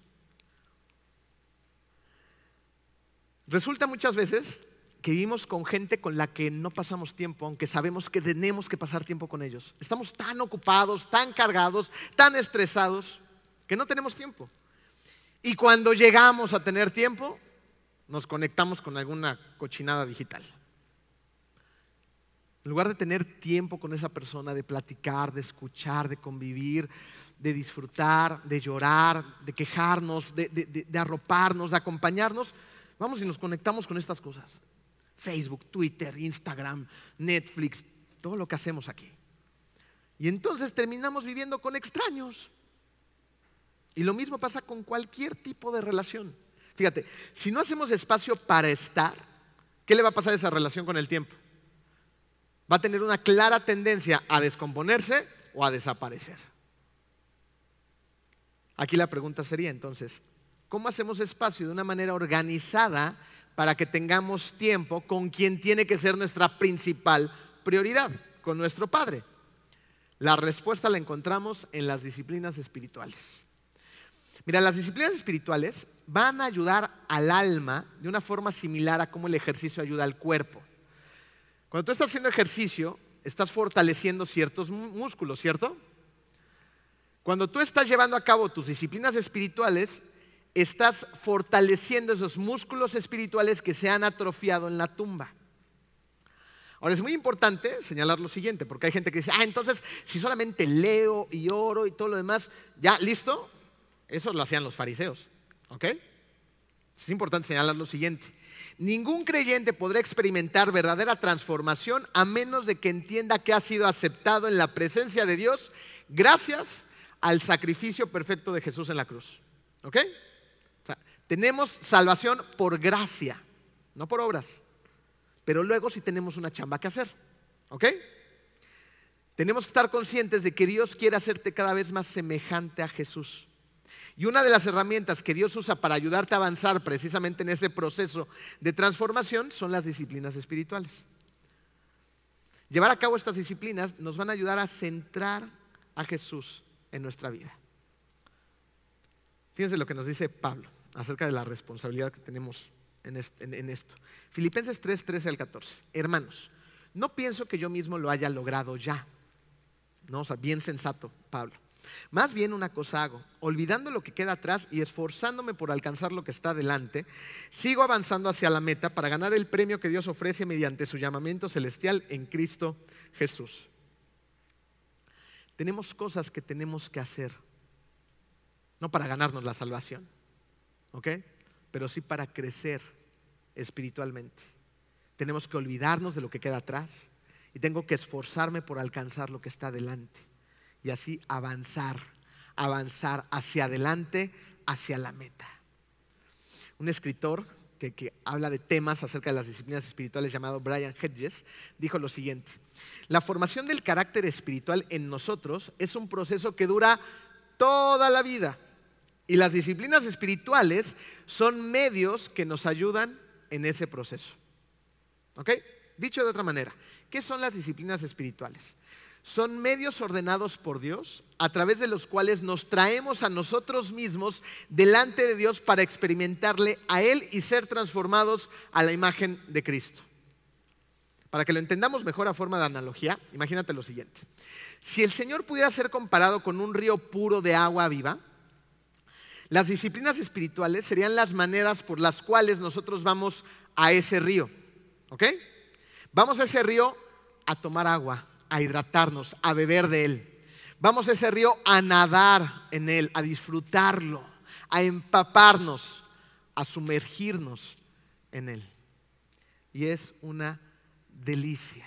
Resulta muchas veces que vivimos con gente con la que no pasamos tiempo, aunque sabemos que tenemos que pasar tiempo con ellos. Estamos tan ocupados, tan cargados, tan estresados, que no tenemos tiempo. Y cuando llegamos a tener tiempo, nos conectamos con alguna cochinada digital. En lugar de tener tiempo con esa persona, de platicar, de escuchar, de convivir, de disfrutar, de llorar, de quejarnos, de, arroparnos, de acompañarnos, vamos y nos conectamos con estas cosas. Facebook, Twitter, Instagram, Netflix, todo lo que hacemos aquí. Y entonces terminamos viviendo con extraños. Y lo mismo pasa con cualquier tipo de relación. Fíjate, si no hacemos espacio para estar, ¿qué le va a pasar a esa relación con el tiempo? Va a tener una clara tendencia a descomponerse o a desaparecer. Aquí la pregunta sería entonces, ¿cómo hacemos espacio de una manera organizada para que tengamos tiempo con quien tiene que ser nuestra principal prioridad, con nuestro Padre? La respuesta la encontramos en las disciplinas espirituales. Mira, las disciplinas espirituales van a ayudar al alma de una forma similar a cómo el ejercicio ayuda al cuerpo. Cuando tú estás haciendo ejercicio, estás fortaleciendo ciertos músculos, ¿cierto? Cuando tú estás llevando a cabo tus disciplinas espirituales, estás fortaleciendo esos músculos espirituales que se han atrofiado en la tumba. Ahora es muy importante señalar lo siguiente, porque hay gente que dice, ah, entonces si solamente leo y oro y todo lo demás, ya, listo, eso lo hacían los fariseos. ¿Ok? Es importante señalar lo siguiente. Ningún creyente podrá experimentar verdadera transformación a menos de que entienda que ha sido aceptado en la presencia de Dios gracias al sacrificio perfecto de Jesús en la cruz. ¿Ok? tenemos salvación por gracia, no por obras. Pero luego sí tenemos una chamba que hacer. ¿Ok? Tenemos que estar conscientes de que Dios quiere hacerte cada vez más semejante a Jesús. Y una de las herramientas que Dios usa para ayudarte a avanzar precisamente en ese proceso de transformación son las disciplinas espirituales. Llevar a cabo estas disciplinas nos van a ayudar a centrar a Jesús en nuestra vida. Fíjense lo que nos dice Pablo acerca de la responsabilidad que tenemos en, esto. Filipenses 3, 13 al 14. Hermanos, no pienso que yo mismo lo haya logrado ya. No, o sea, bien sensato, Pablo. Más bien una cosa hago, olvidando lo que queda atrás y esforzándome por alcanzar lo que está delante, sigo avanzando hacia la meta para ganar el premio que Dios ofrece mediante su llamamiento celestial en Cristo Jesús. Tenemos cosas que tenemos que hacer, no para ganarnos la salvación, ¿ok? Pero sí para crecer espiritualmente. Tenemos que olvidarnos de lo que queda atrás y tengo que esforzarme por alcanzar lo que está delante y así avanzar, avanzar hacia adelante, hacia la meta. Un escritor que, habla de temas acerca de las disciplinas espirituales llamado Brian Hedges dijo lo siguiente, la formación del carácter espiritual en nosotros es un proceso que dura toda la vida y las disciplinas espirituales son medios que nos ayudan en ese proceso. ¿Ok? Dicho de otra manera, ¿qué son las disciplinas espirituales? Son medios ordenados por Dios a través de los cuales nos traemos a nosotros mismos delante de Dios para experimentarle a Él y ser transformados a la imagen de Cristo. Para que lo entendamos mejor a forma de analogía, imagínate lo siguiente. Si el Señor pudiera ser comparado con un río puro de agua viva, las disciplinas espirituales serían las maneras por las cuales nosotros vamos a ese río. ¿Ok? Vamos a ese río a tomar agua, a hidratarnos, a beber de Él. Vamos a ese río a nadar en Él, a disfrutarlo, a empaparnos, a sumergirnos en Él. Y es una delicia.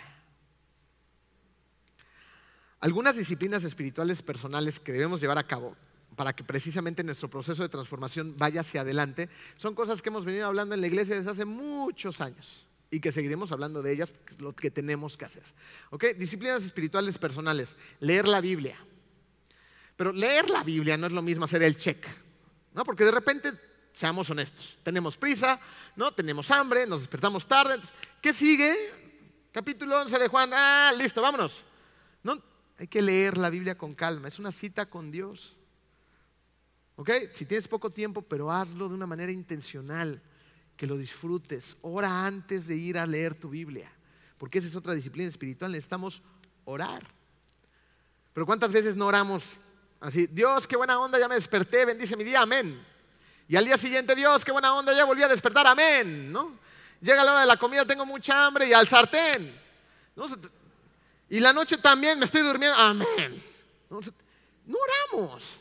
Algunas disciplinas espirituales personales que debemos llevar a cabo para que precisamente nuestro proceso de transformación vaya hacia adelante son cosas que hemos venido hablando en la iglesia desde hace muchos años y que seguiremos hablando de ellas porque es lo que tenemos que hacer. ¿Ok? Disciplinas espirituales personales. Leer la Biblia. Pero leer la Biblia no es lo mismo hacer el check. ¿no? Porque de repente, seamos honestos, tenemos prisa, ¿no? tenemos hambre, nos despertamos tarde. ¿Qué sigue? Capítulo 11 de Juan. Ah, listo, vámonos. No, hay que leer la Biblia con calma. Es una cita con Dios. ¿Ok? Si tienes poco tiempo, pero hazlo de una manera intencional que lo disfrutes. Ora antes de ir a leer tu Biblia, porque esa es otra disciplina espiritual. Necesitamos orar. Pero ¿cuántas veces no oramos así? Dios, qué buena onda, ya me desperté, bendice mi día, amén. Y al día siguiente, Dios, qué buena onda, ya volví a despertar, amén. ¿no? Llega la hora de la comida, tengo mucha hambre y al sartén. Y la noche también me estoy durmiendo, amén. No, no oramos.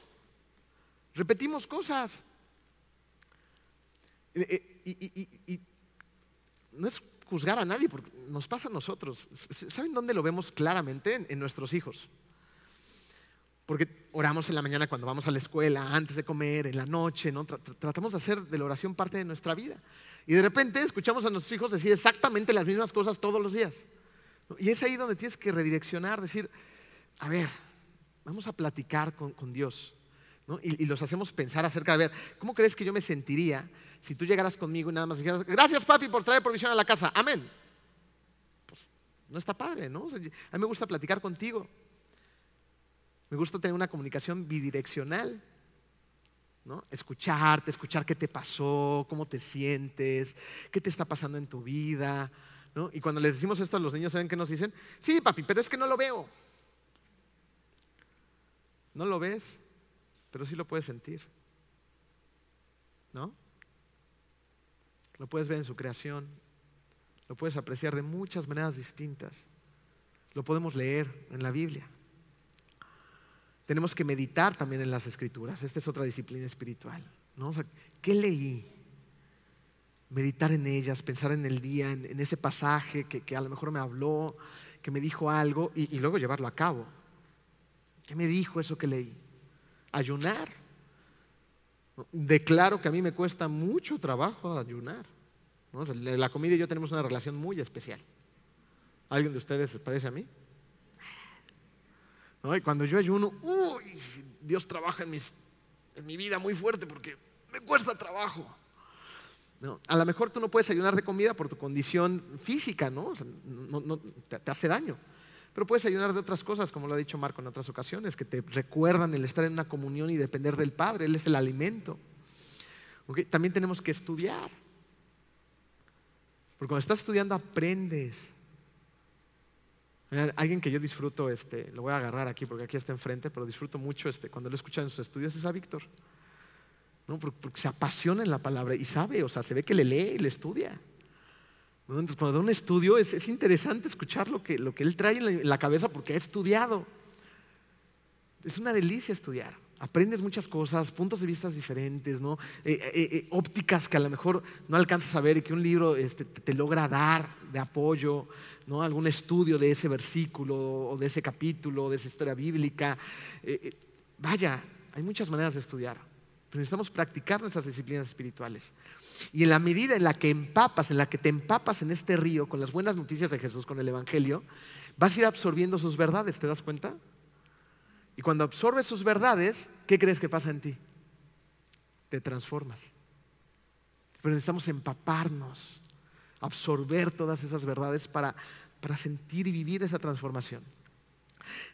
Repetimos cosas. Y, no es juzgar a nadie, porque nos pasa a nosotros. ¿Saben dónde lo vemos claramente? En, nuestros hijos. Porque oramos en la mañana cuando vamos a la escuela, antes de comer, en la noche, ¿no? tratamos de hacer de la oración parte de nuestra vida. Y de repente escuchamos a nuestros hijos decir exactamente las mismas cosas todos los días. Y es ahí donde tienes que redireccionar, decir, a ver, vamos a platicar con, Dios. Y, los hacemos pensar acerca de, ver, ¿cómo crees que yo me sentiría si tú llegaras conmigo y nada más dijeras, gracias papi por traer provisión a la casa, amén? Pues no está padre, ¿no? a mí me gusta platicar contigo. Me gusta tener una comunicación bidireccional. ¿no? Escucharte, escuchar qué te pasó, cómo te sientes, qué te está pasando en tu vida. ¿no? Y cuando les decimos esto a los niños, ¿saben qué nos dicen? Sí, papi, pero es que no lo veo. No lo ves, pero sí lo puedes sentir. ¿No? Lo puedes ver en su creación, lo puedes apreciar de muchas maneras distintas. Lo podemos leer en la Biblia. Tenemos que meditar también en las escrituras. Esta es otra disciplina espiritual. ¿no? ¿Qué leí? Meditar en ellas, pensar en el día, en, ese pasaje que, a lo mejor me habló, que me dijo algo y, luego llevarlo a cabo. ¿Qué me dijo eso que leí? Ayunar. Declaro que a mí me cuesta mucho trabajo ayunar. La comida y yo tenemos una relación muy especial. ¿Alguien de ustedes se parece a mí? Y cuando yo ayuno, uy, Dios trabaja en, mi vida muy fuerte porque me cuesta trabajo. A lo mejor tú no puedes ayunar de comida por tu condición física, ¿no? te, hace daño. Pero puedes ayunar de otras cosas, como lo ha dicho Marco en otras ocasiones, que te recuerdan el estar en una comunión y depender del Padre. Él es el alimento. También tenemos que estudiar. Porque cuando estás estudiando aprendes. Alguien que yo disfruto, este, lo voy a agarrar aquí porque aquí está enfrente, pero disfruto mucho este, cuando lo escucho en sus estudios, es a Víctor. ¿no? Porque, se apasiona en la palabra y sabe, o sea, se ve que le lee y le estudia. Entonces, cuando da un estudio es, interesante escuchar lo que, lo que él trae en la, cabeza porque ha estudiado. Es una delicia estudiar. Aprendes muchas cosas, puntos de vista diferentes, ¿no? Eh, eh, eh, ópticas que a lo mejor no alcanzas a ver y que un libro este, te, logra dar de apoyo, ¿no? algún estudio de ese versículo o de ese capítulo, de esa historia bíblica. vaya, hay muchas maneras de estudiar necesitamos practicar nuestras disciplinas espirituales. Y en la medida en la que empapas, en la que te empapas en este río con las buenas noticias de Jesús, con el Evangelio, vas a ir absorbiendo sus verdades, ¿te das cuenta? Y cuando absorbes sus verdades, ¿qué crees que pasa en ti? Te transformas. Pero necesitamos empaparnos, absorber todas esas verdades para, para sentir y vivir esa transformación.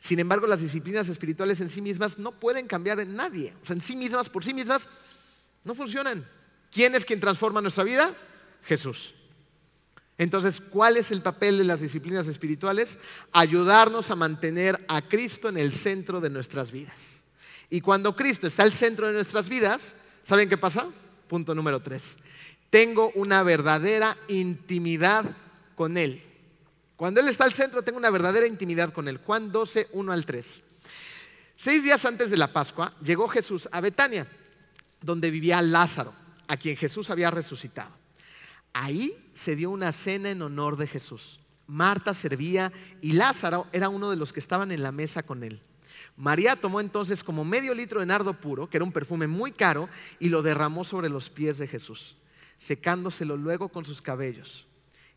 Sin embargo, las disciplinas espirituales en sí mismas no pueden cambiar en nadie. O sea, en sí mismas, por sí mismas, no funcionan. ¿Quién es quien transforma nuestra vida? Jesús. Entonces, ¿cuál es el papel de las disciplinas espirituales? Ayudarnos a mantener a Cristo en el centro de nuestras vidas. Y cuando Cristo está al centro de nuestras vidas, ¿saben qué pasa? Punto número tres. Tengo una verdadera intimidad con Él. Cuando Él está al centro, tengo una verdadera intimidad con Él. Juan 12, 1 al 3. Seis días antes de la Pascua, llegó Jesús a Betania, donde vivía Lázaro, a quien Jesús había resucitado. Ahí se dio una cena en honor de Jesús. Marta servía y Lázaro era uno de los que estaban en la mesa con él. María tomó entonces como medio litro de nardo puro, que era un perfume muy caro, y lo derramó sobre los pies de Jesús, secándoselo luego con sus cabellos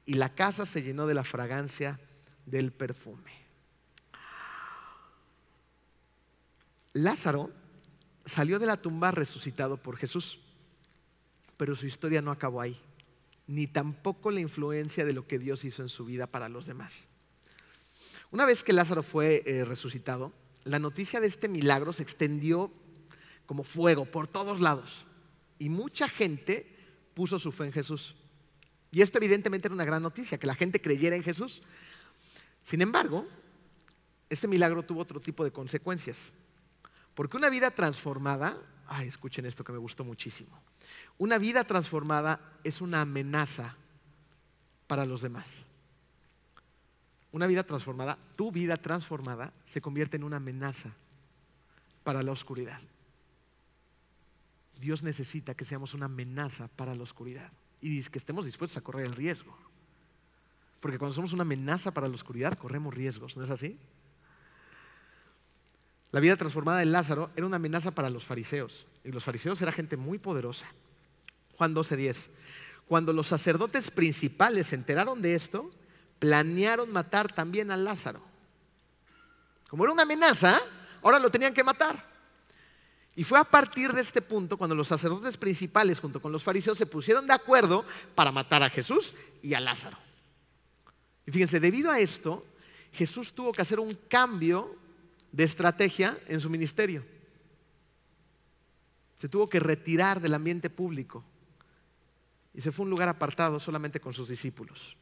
y la casa se llenó de la fragancia del perfume. Lázaro salió de la tumba resucitado por Jesús, pero su historia no acabó ahí, ni tampoco la influencia de lo que Dios hizo en su vida para los demás. Una vez que Lázaro fue eh, resucitado, la noticia de este milagro se extendió como fuego por todos lados y mucha gente puso su fe en Jesús. Y esto evidentemente era una gran noticia, que la gente creyera en Jesús. Sin embargo, este milagro tuvo otro tipo de consecuencias. Porque una vida transformada, ay, escuchen esto que me gustó muchísimo. Una vida transformada es una amenaza para los demás. Una vida transformada, tu vida transformada, se convierte en una amenaza para la oscuridad. Dios necesita que seamos una amenaza para la oscuridad y que estemos dispuestos a correr el riesgo. Porque cuando somos una amenaza para la oscuridad, corremos riesgos, ¿no es así? La vida transformada de Lázaro era una amenaza para los fariseos. Y los fariseos era gente muy poderosa. Juan 12:10. Cuando los sacerdotes principales se enteraron de esto, planearon matar también a Lázaro. Como era una amenaza, ahora lo tenían que matar. Y fue a partir de este punto cuando los sacerdotes principales junto con los fariseos se pusieron de acuerdo para matar a Jesús y a Lázaro. Y fíjense, debido a esto, Jesús tuvo que hacer un cambio de estrategia en su ministerio. Se tuvo que retirar del ambiente público y se fue a un lugar apartado solamente con sus discípulos.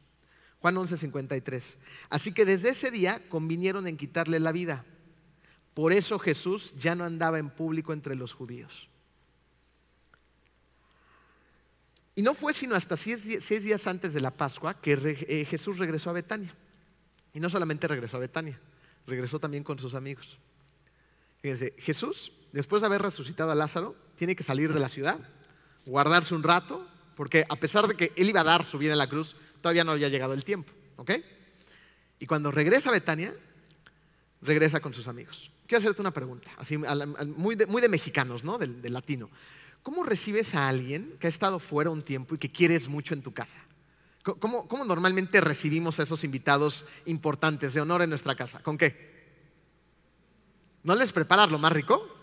Juan 11:53. Así que desde ese día convinieron en quitarle la vida. Por eso Jesús ya no andaba en público entre los judíos. Y no fue sino hasta seis, días antes de la Pascua que eh, Jesús regresó a Betania. Y no solamente regresó a Betania, regresó también con sus amigos. Fíjense, Jesús, después de haber resucitado a Lázaro, tiene que salir de la ciudad, guardarse un rato, porque a pesar de que él iba a dar su vida en la cruz, todavía no había llegado el tiempo. ¿Ok? Y cuando regresa a Betania, regresa con sus amigos. Quiero hacerte una pregunta, así, muy, de, mexicanos, ¿no? Del, latino. ¿Cómo recibes a alguien que ha estado fuera un tiempo y que quieres mucho en tu casa? ¿Cómo, ¿Cómo, normalmente recibimos a esos invitados importantes de honor en nuestra casa? ¿Con qué? ¿No les preparas lo más rico?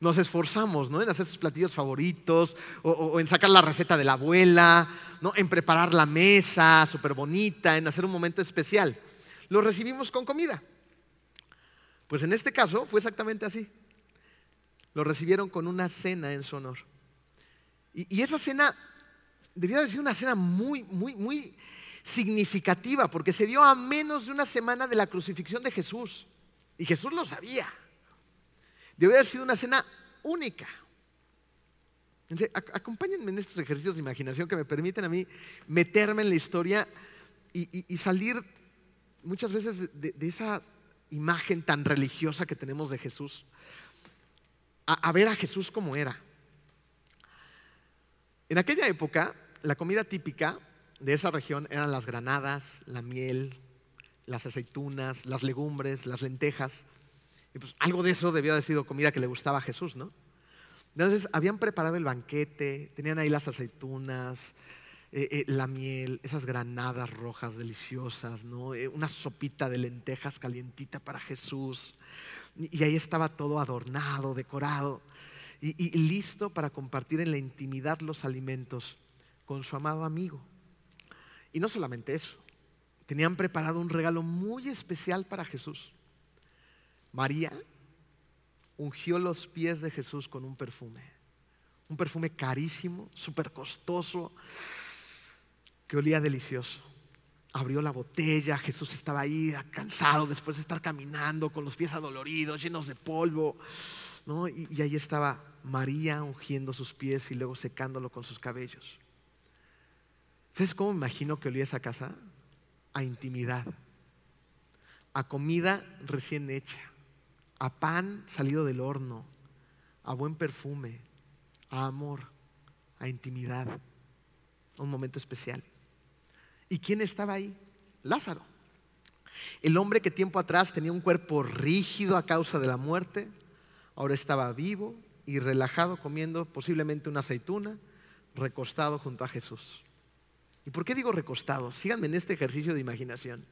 Nos esforzamos ¿no? en hacer sus platillos favoritos o, en sacar la receta de la abuela, ¿no? en preparar la mesa súper bonita, en hacer un momento especial. Lo recibimos con comida. Pues en este caso fue exactamente así. Lo recibieron con una cena en su honor. Y, y esa cena debió haber sido una cena muy, muy, muy significativa porque se dio a menos de una semana de la crucifixión de Jesús. Y Jesús lo sabía. Debe haber sido una cena única. Acompáñenme en estos ejercicios de imaginación que me permiten a mí meterme en la historia y, salir muchas veces de, esa imagen tan religiosa que tenemos de Jesús, a, ver a Jesús como era. En aquella época, la comida típica de esa región eran las granadas, la miel, las aceitunas, las legumbres, las lentejas. Y pues algo de eso debió haber sido comida que le gustaba a Jesús, ¿no? Entonces habían preparado el banquete, tenían ahí las aceitunas, eh, eh, la miel, esas granadas rojas deliciosas. Eh, una sopita de lentejas calientita para Jesús. Y, ahí estaba todo adornado, decorado y listo para compartir en la intimidad los alimentos con su amado amigo. Y no solamente eso, tenían preparado un regalo muy especial para Jesús. María ungió los pies de Jesús con un perfume, un perfume carísimo, súper costoso, que olía delicioso. Abrió la botella, Jesús estaba ahí cansado después de estar caminando con los pies adoloridos, llenos de polvo. Y, y ahí estaba María ungiendo sus pies y luego secándolo con sus cabellos. ¿Sabes cómo me imagino que olía esa casa? A intimidad, a comida recién hecha a pan salido del horno, a buen perfume, a amor, a intimidad, un momento especial. ¿Y quién estaba ahí? Lázaro. El hombre que tiempo atrás tenía un cuerpo rígido a causa de la muerte, ahora estaba vivo y relajado comiendo posiblemente una aceituna, recostado junto a Jesús. ¿Y por qué digo recostado? Síganme en este ejercicio de imaginación.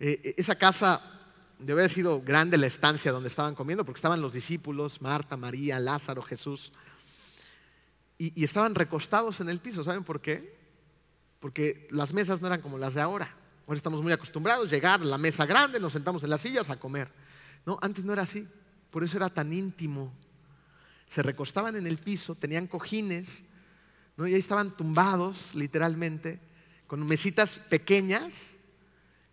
Eh, eh, esa casa debe haber sido grande la estancia donde estaban comiendo, porque estaban los discípulos, Marta, María, Lázaro, Jesús, y, estaban recostados en el piso. ¿Saben por qué? Porque las mesas no eran como las de ahora. Ahora estamos muy acostumbrados a llegar a la mesa grande, nos sentamos en las sillas a comer. No, antes no era así. Por eso era tan íntimo. Se recostaban en el piso, tenían cojines, ¿no? y ahí estaban tumbados, literalmente, con mesitas pequeñas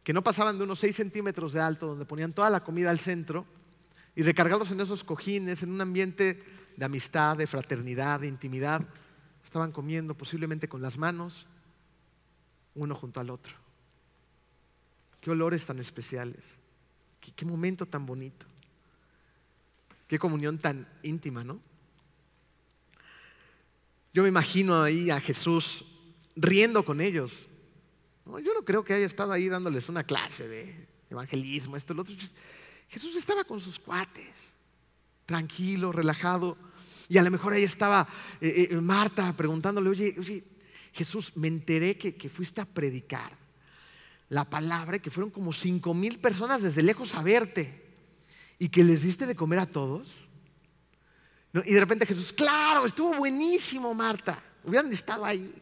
que no pasaban de unos 6 centímetros de alto, donde ponían toda la comida al centro, y recargados en esos cojines, en un ambiente de amistad, de fraternidad, de intimidad, estaban comiendo posiblemente con las manos, uno junto al otro. Qué olores tan especiales, qué, qué momento tan bonito, qué comunión tan íntima, ¿no? Yo me imagino ahí a Jesús riendo con ellos. Yo no creo que haya estado ahí dándoles una clase de evangelismo, esto, lo otro. Jesús estaba con sus cuates, tranquilo, relajado. Y a lo mejor ahí estaba eh, eh, Marta preguntándole, oye, oye, Jesús, me enteré que, que fuiste a predicar la palabra, que fueron como cinco mil personas desde lejos a verte y que les diste de comer a todos. Y de repente Jesús, claro, estuvo buenísimo, Marta. Hubieran estado ahí.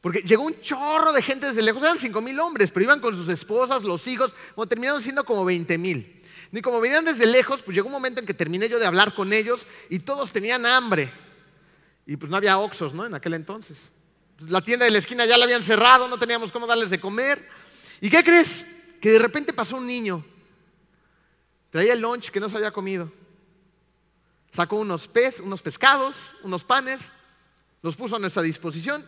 Porque llegó un chorro de gente desde lejos, eran cinco mil hombres, pero iban con sus esposas, los hijos, bueno, terminaron siendo como veinte mil. Y como venían desde lejos, pues llegó un momento en que terminé yo de hablar con ellos y todos tenían hambre. Y pues no había oxos, ¿no? En aquel entonces. La tienda de la esquina ya la habían cerrado, no teníamos cómo darles de comer. ¿Y qué crees? Que de repente pasó un niño. Traía el lunch que no se había comido. Sacó unos pez, unos pescados, unos panes, los puso a nuestra disposición.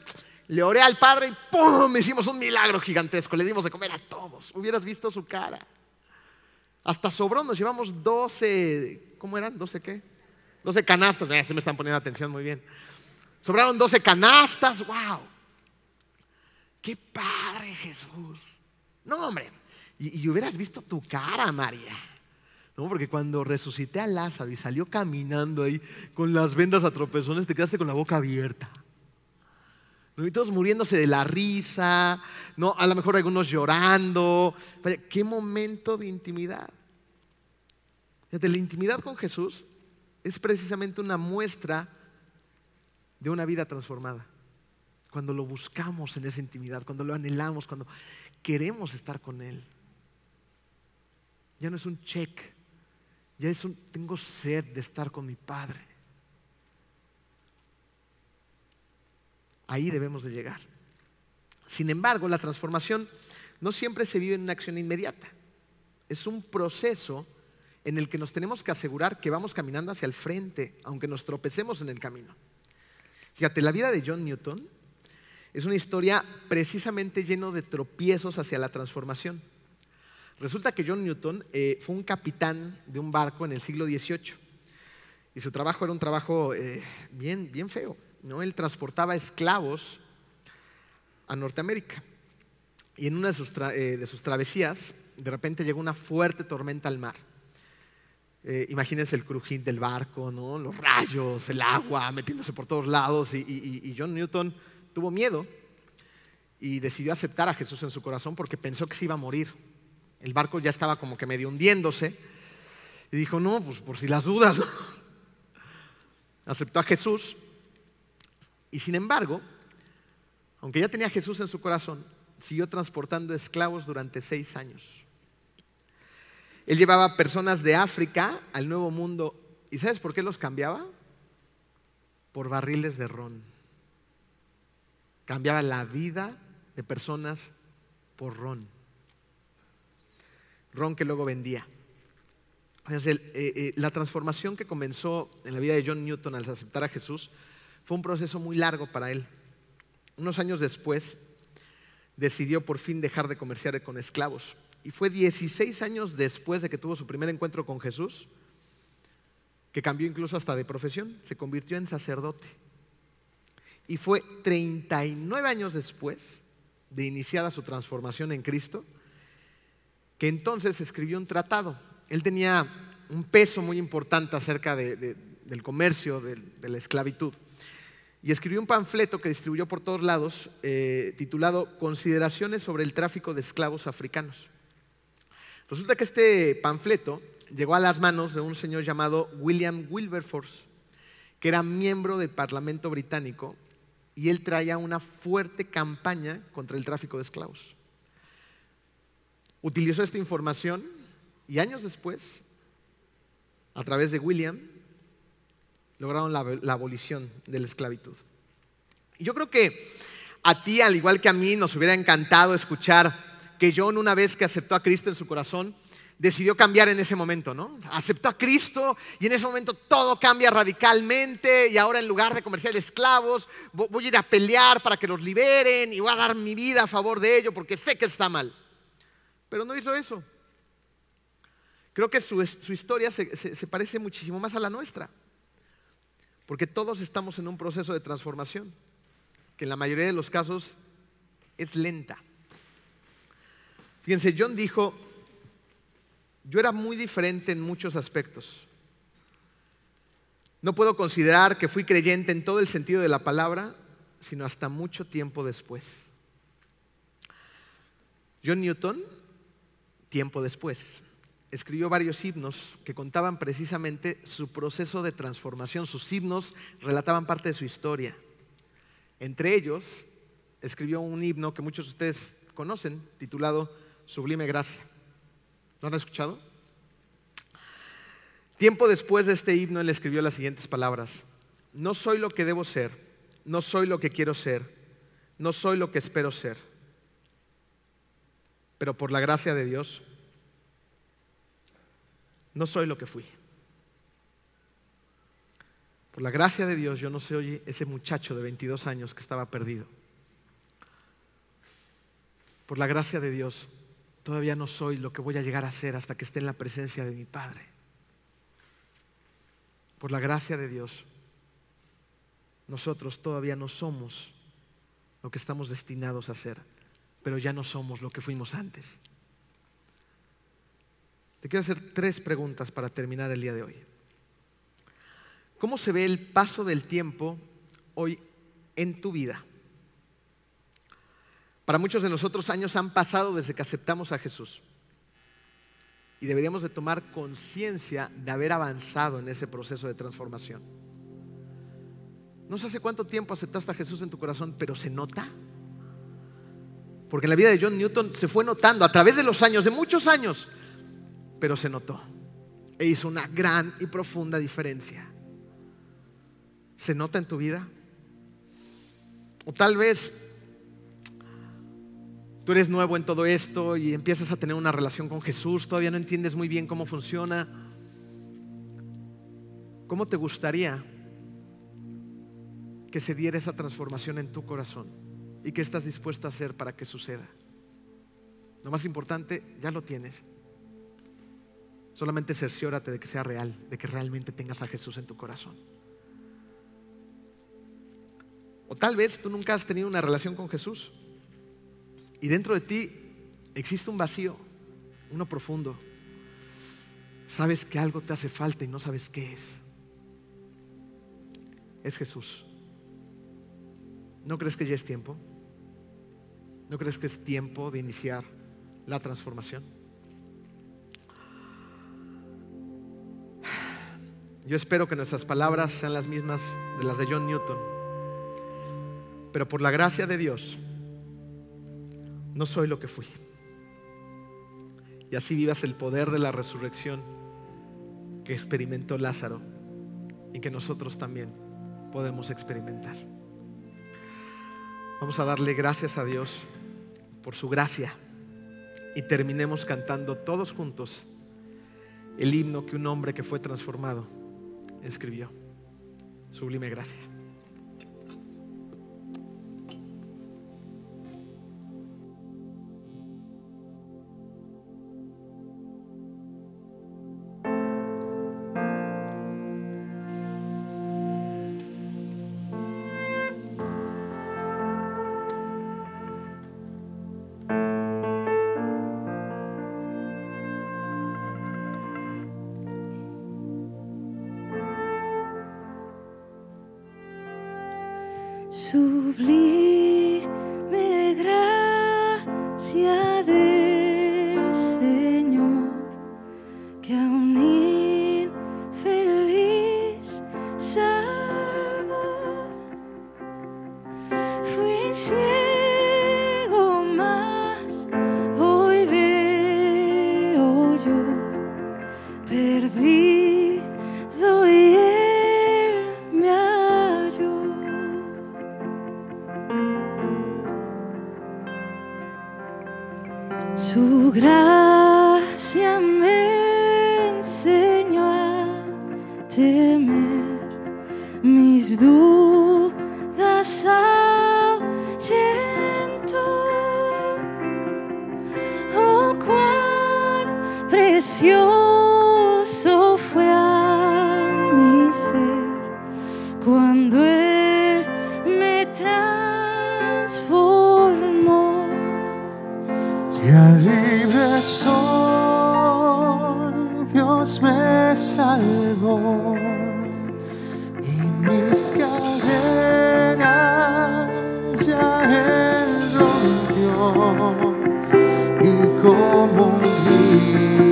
Le oré al Padre y ¡pum! Hicimos un milagro gigantesco. Le dimos de comer a todos. Hubieras visto su cara. Hasta sobró, nos llevamos 12, ¿cómo eran? ¿12 qué? 12 canastas. Mira, me están poniendo atención muy bien. Sobraron 12 canastas, wow. Qué padre Jesús. No, hombre. Y, y hubieras visto tu cara, María. ¿no? Porque cuando resucité a Lázaro y salió caminando ahí con las vendas a tropezones, te quedaste con la boca abierta. Y todos muriéndose de la risa, ¿no? a lo mejor algunos llorando. qué momento de intimidad. La intimidad con Jesús es precisamente una muestra de una vida transformada. Cuando lo buscamos en esa intimidad, cuando lo anhelamos, cuando queremos estar con Él. Ya no es un check, ya es un, tengo sed de estar con mi Padre. Ahí debemos de llegar. Sin embargo, la transformación no siempre se vive en una acción inmediata. Es un proceso en el que nos tenemos que asegurar que vamos caminando hacia el frente, aunque nos tropecemos en el camino. Fíjate, la vida de John Newton es una historia precisamente lleno de tropiezos hacia la transformación. Resulta que John Newton eh, fue un capitán de un barco en el siglo XVIII y su trabajo era un trabajo eh, bien, bien feo. ¿No? Él transportaba esclavos a Norteamérica y en una de sus, eh, de sus travesías de repente llegó una fuerte tormenta al mar. imagínense el crujín del barco, ¿no? los rayos, el agua metiéndose por todos lados y, y John Newton tuvo miedo y decidió aceptar a Jesús en su corazón porque pensó que se iba a morir el barco ya estaba como que medio hundiéndose. Y dijo, no, pues por si las dudas. Aceptó a Jesús. Y sin embargo, aunque ya tenía Jesús en su corazón, siguió transportando esclavos durante seis años. Él llevaba personas de África al Nuevo Mundo. ¿Y sabes por qué los cambiaba? Por barriles de ron. Cambiaba la vida de personas por ron ron que luego vendía. Eh, eh, la transformación que comenzó en la vida de John Newton al aceptar a Jesús fue un proceso muy largo para él. Unos años después decidió por fin dejar de comerciar con esclavos. Y fue 16 años después de que tuvo su primer encuentro con Jesús que cambió incluso hasta de profesión, se convirtió en sacerdote. Y fue 39 años después de iniciada su transformación en Cristo que entonces escribió un tratado. Él tenía un peso muy importante acerca del comercio, de, la esclavitud. Y escribió un panfleto que distribuyó por todos lados, eh, titulado Consideraciones sobre el tráfico de esclavos africanos. Resulta que este panfleto llegó a las manos de un señor llamado William Wilberforce, que era miembro del Parlamento británico, y él traía una fuerte campaña contra el tráfico de esclavos utilizó esta información y años después, a través de William, lograron la, abolición de la esclavitud. Yo creo que a ti, al igual que a mí, nos hubiera encantado escuchar que John, una vez que aceptó a Cristo en su corazón, decidió cambiar en ese momento, ¿no? Aceptó a Cristo y en ese momento todo cambia radicalmente y ahora en lugar de comerciar esclavos, voy a ir a pelear para que los liberen y voy a dar mi vida a favor de ello porque sé que está mal. Pero no hizo eso. Creo que su, historia se parece muchísimo más a la nuestra, porque todos estamos en un proceso de transformación que en la mayoría de los casos es lenta. Fíjense, John dijo, yo era muy diferente en muchos aspectos. No puedo considerar que fui creyente en todo el sentido de la palabra, sino hasta mucho tiempo después. John Newton, tiempo después, escribió varios himnos que contaban precisamente su proceso de transformación. Sus himnos relataban parte de su historia. Entre ellos, escribió un himno que muchos de ustedes conocen, titulado Sublime Gracia. ¿Lo han escuchado? Tiempo después de este himno, él escribió las siguientes palabras. No soy lo que debo ser, no soy lo que quiero ser, no soy lo que espero ser, pero por la gracia de Dios, no soy lo que fui. Por la gracia de Dios, yo no soy ese muchacho de 22 años que estaba perdido. Por la gracia de Dios, todavía no soy lo que voy a llegar a ser hasta que esté en la presencia de mi Padre. Por la gracia de Dios, nosotros todavía no somos lo que estamos destinados a ser, pero ya no somos lo que fuimos antes. Te quiero hacer tres preguntas para terminar el día de hoy. ¿Cómo se ve el paso del tiempo hoy en tu vida? Para muchos de nosotros años han pasado desde que aceptamos a Jesús. Y deberíamos de tomar conciencia de haber avanzado en ese proceso de transformación. No sé hace cuánto tiempo aceptaste a Jesús en tu corazón, pero se nota. Porque en la vida de John Newton se fue notando a través de los años, de muchos años, pero se notó. E hizo una gran y profunda diferencia. ¿Se nota en tu vida? O tal vez tú eres nuevo en todo esto y empiezas a tener una relación con Jesús, todavía no entiendes muy bien cómo funciona. ¿Cómo te gustaría que se diera esa transformación en tu corazón? ¿Y qué estás dispuesto a hacer para que suceda? Lo más importante, ya lo tienes. Solamente cerciórate de que sea real, de que realmente tengas a Jesús en tu corazón. O tal vez tú nunca has tenido una relación con Jesús. Y dentro de ti existe un vacío, uno profundo. Sabes que algo te hace falta y no sabes qué es. Es Jesús. ¿No crees que ya es tiempo? ¿No crees que es tiempo de iniciar la transformación? Yo espero que nuestras palabras sean las mismas de las de John Newton pero por la gracia de Dios, no soy lo que fui. Y así vivas el poder de la resurrección que experimentó Lázaro y que nosotros también podemos experimentar. Vamos a darle gracias a Dios por su gracia y terminemos cantando todos juntos el himno que un hombre que fue transformado escribió. Sublime gracia. y como un río.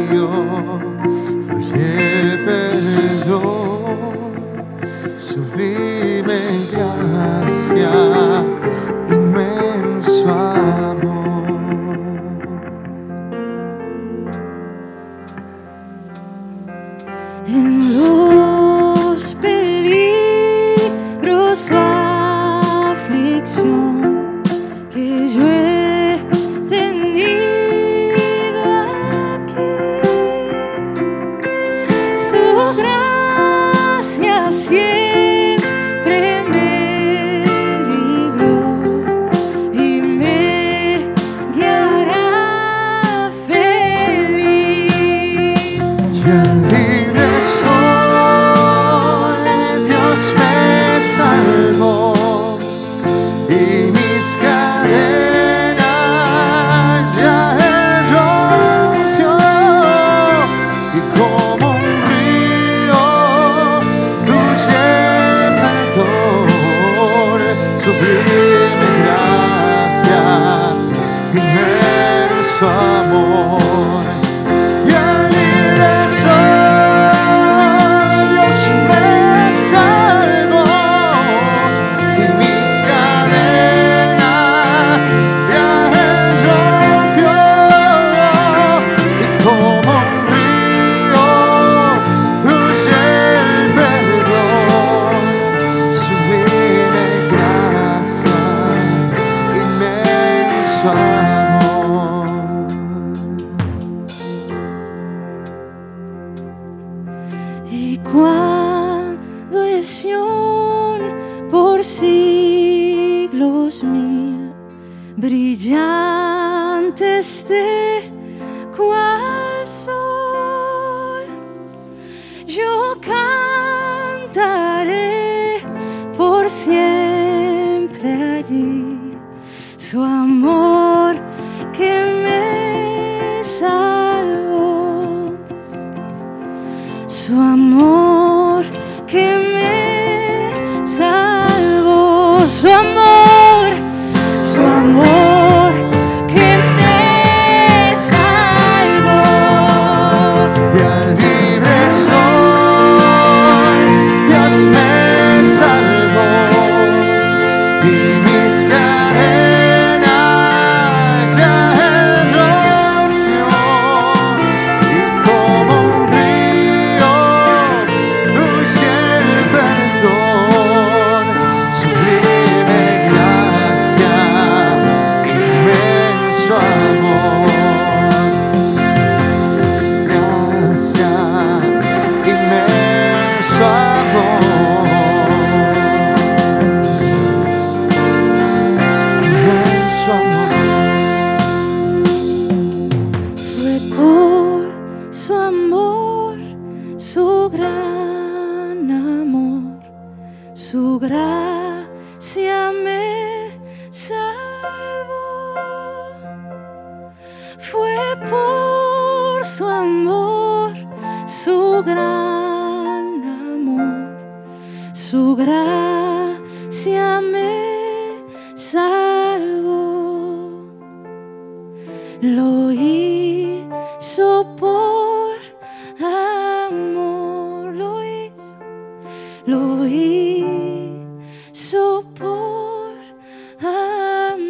siglos mil, brillantes de cual sol. Yo cantaré por siempre allí su amor. lo hizo por amor.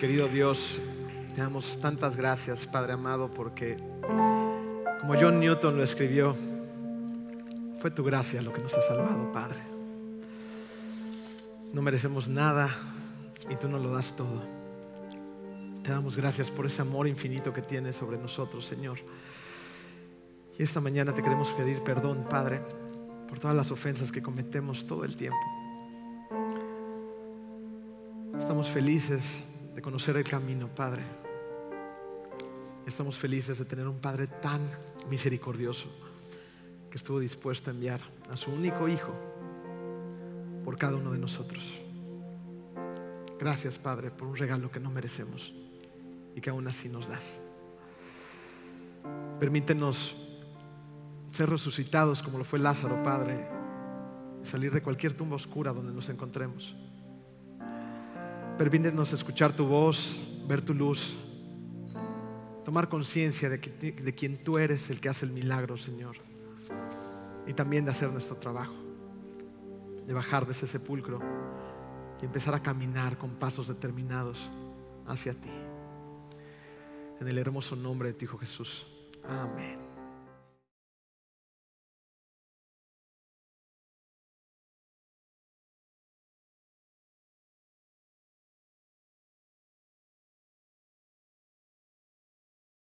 Querido Dios, te damos tantas gracias, Padre amado, porque como John Newton lo escribió, fue tu gracia lo que nos ha salvado, Padre. No merecemos nada y tú nos lo das todo. Te damos gracias por ese amor infinito que tienes sobre nosotros, Señor. Y esta mañana te queremos pedir perdón, Padre, por todas las ofensas que cometemos todo el tiempo. Estamos felices de conocer el camino, Padre. Estamos felices de tener un Padre tan misericordioso que estuvo dispuesto a enviar a su único Hijo por cada uno de nosotros. Gracias, Padre, por un regalo que no merecemos y que aún así nos das. Permítenos ser resucitados como lo fue Lázaro, Padre, salir de cualquier tumba oscura donde nos encontremos. Permítenos escuchar tu voz, ver tu luz, tomar conciencia de, de quien tú eres el que hace el milagro, Señor, y también de hacer nuestro trabajo, de bajar de ese sepulcro y empezar a caminar con pasos determinados hacia ti. En el hermoso nombre de tu Hijo Jesús. Amén.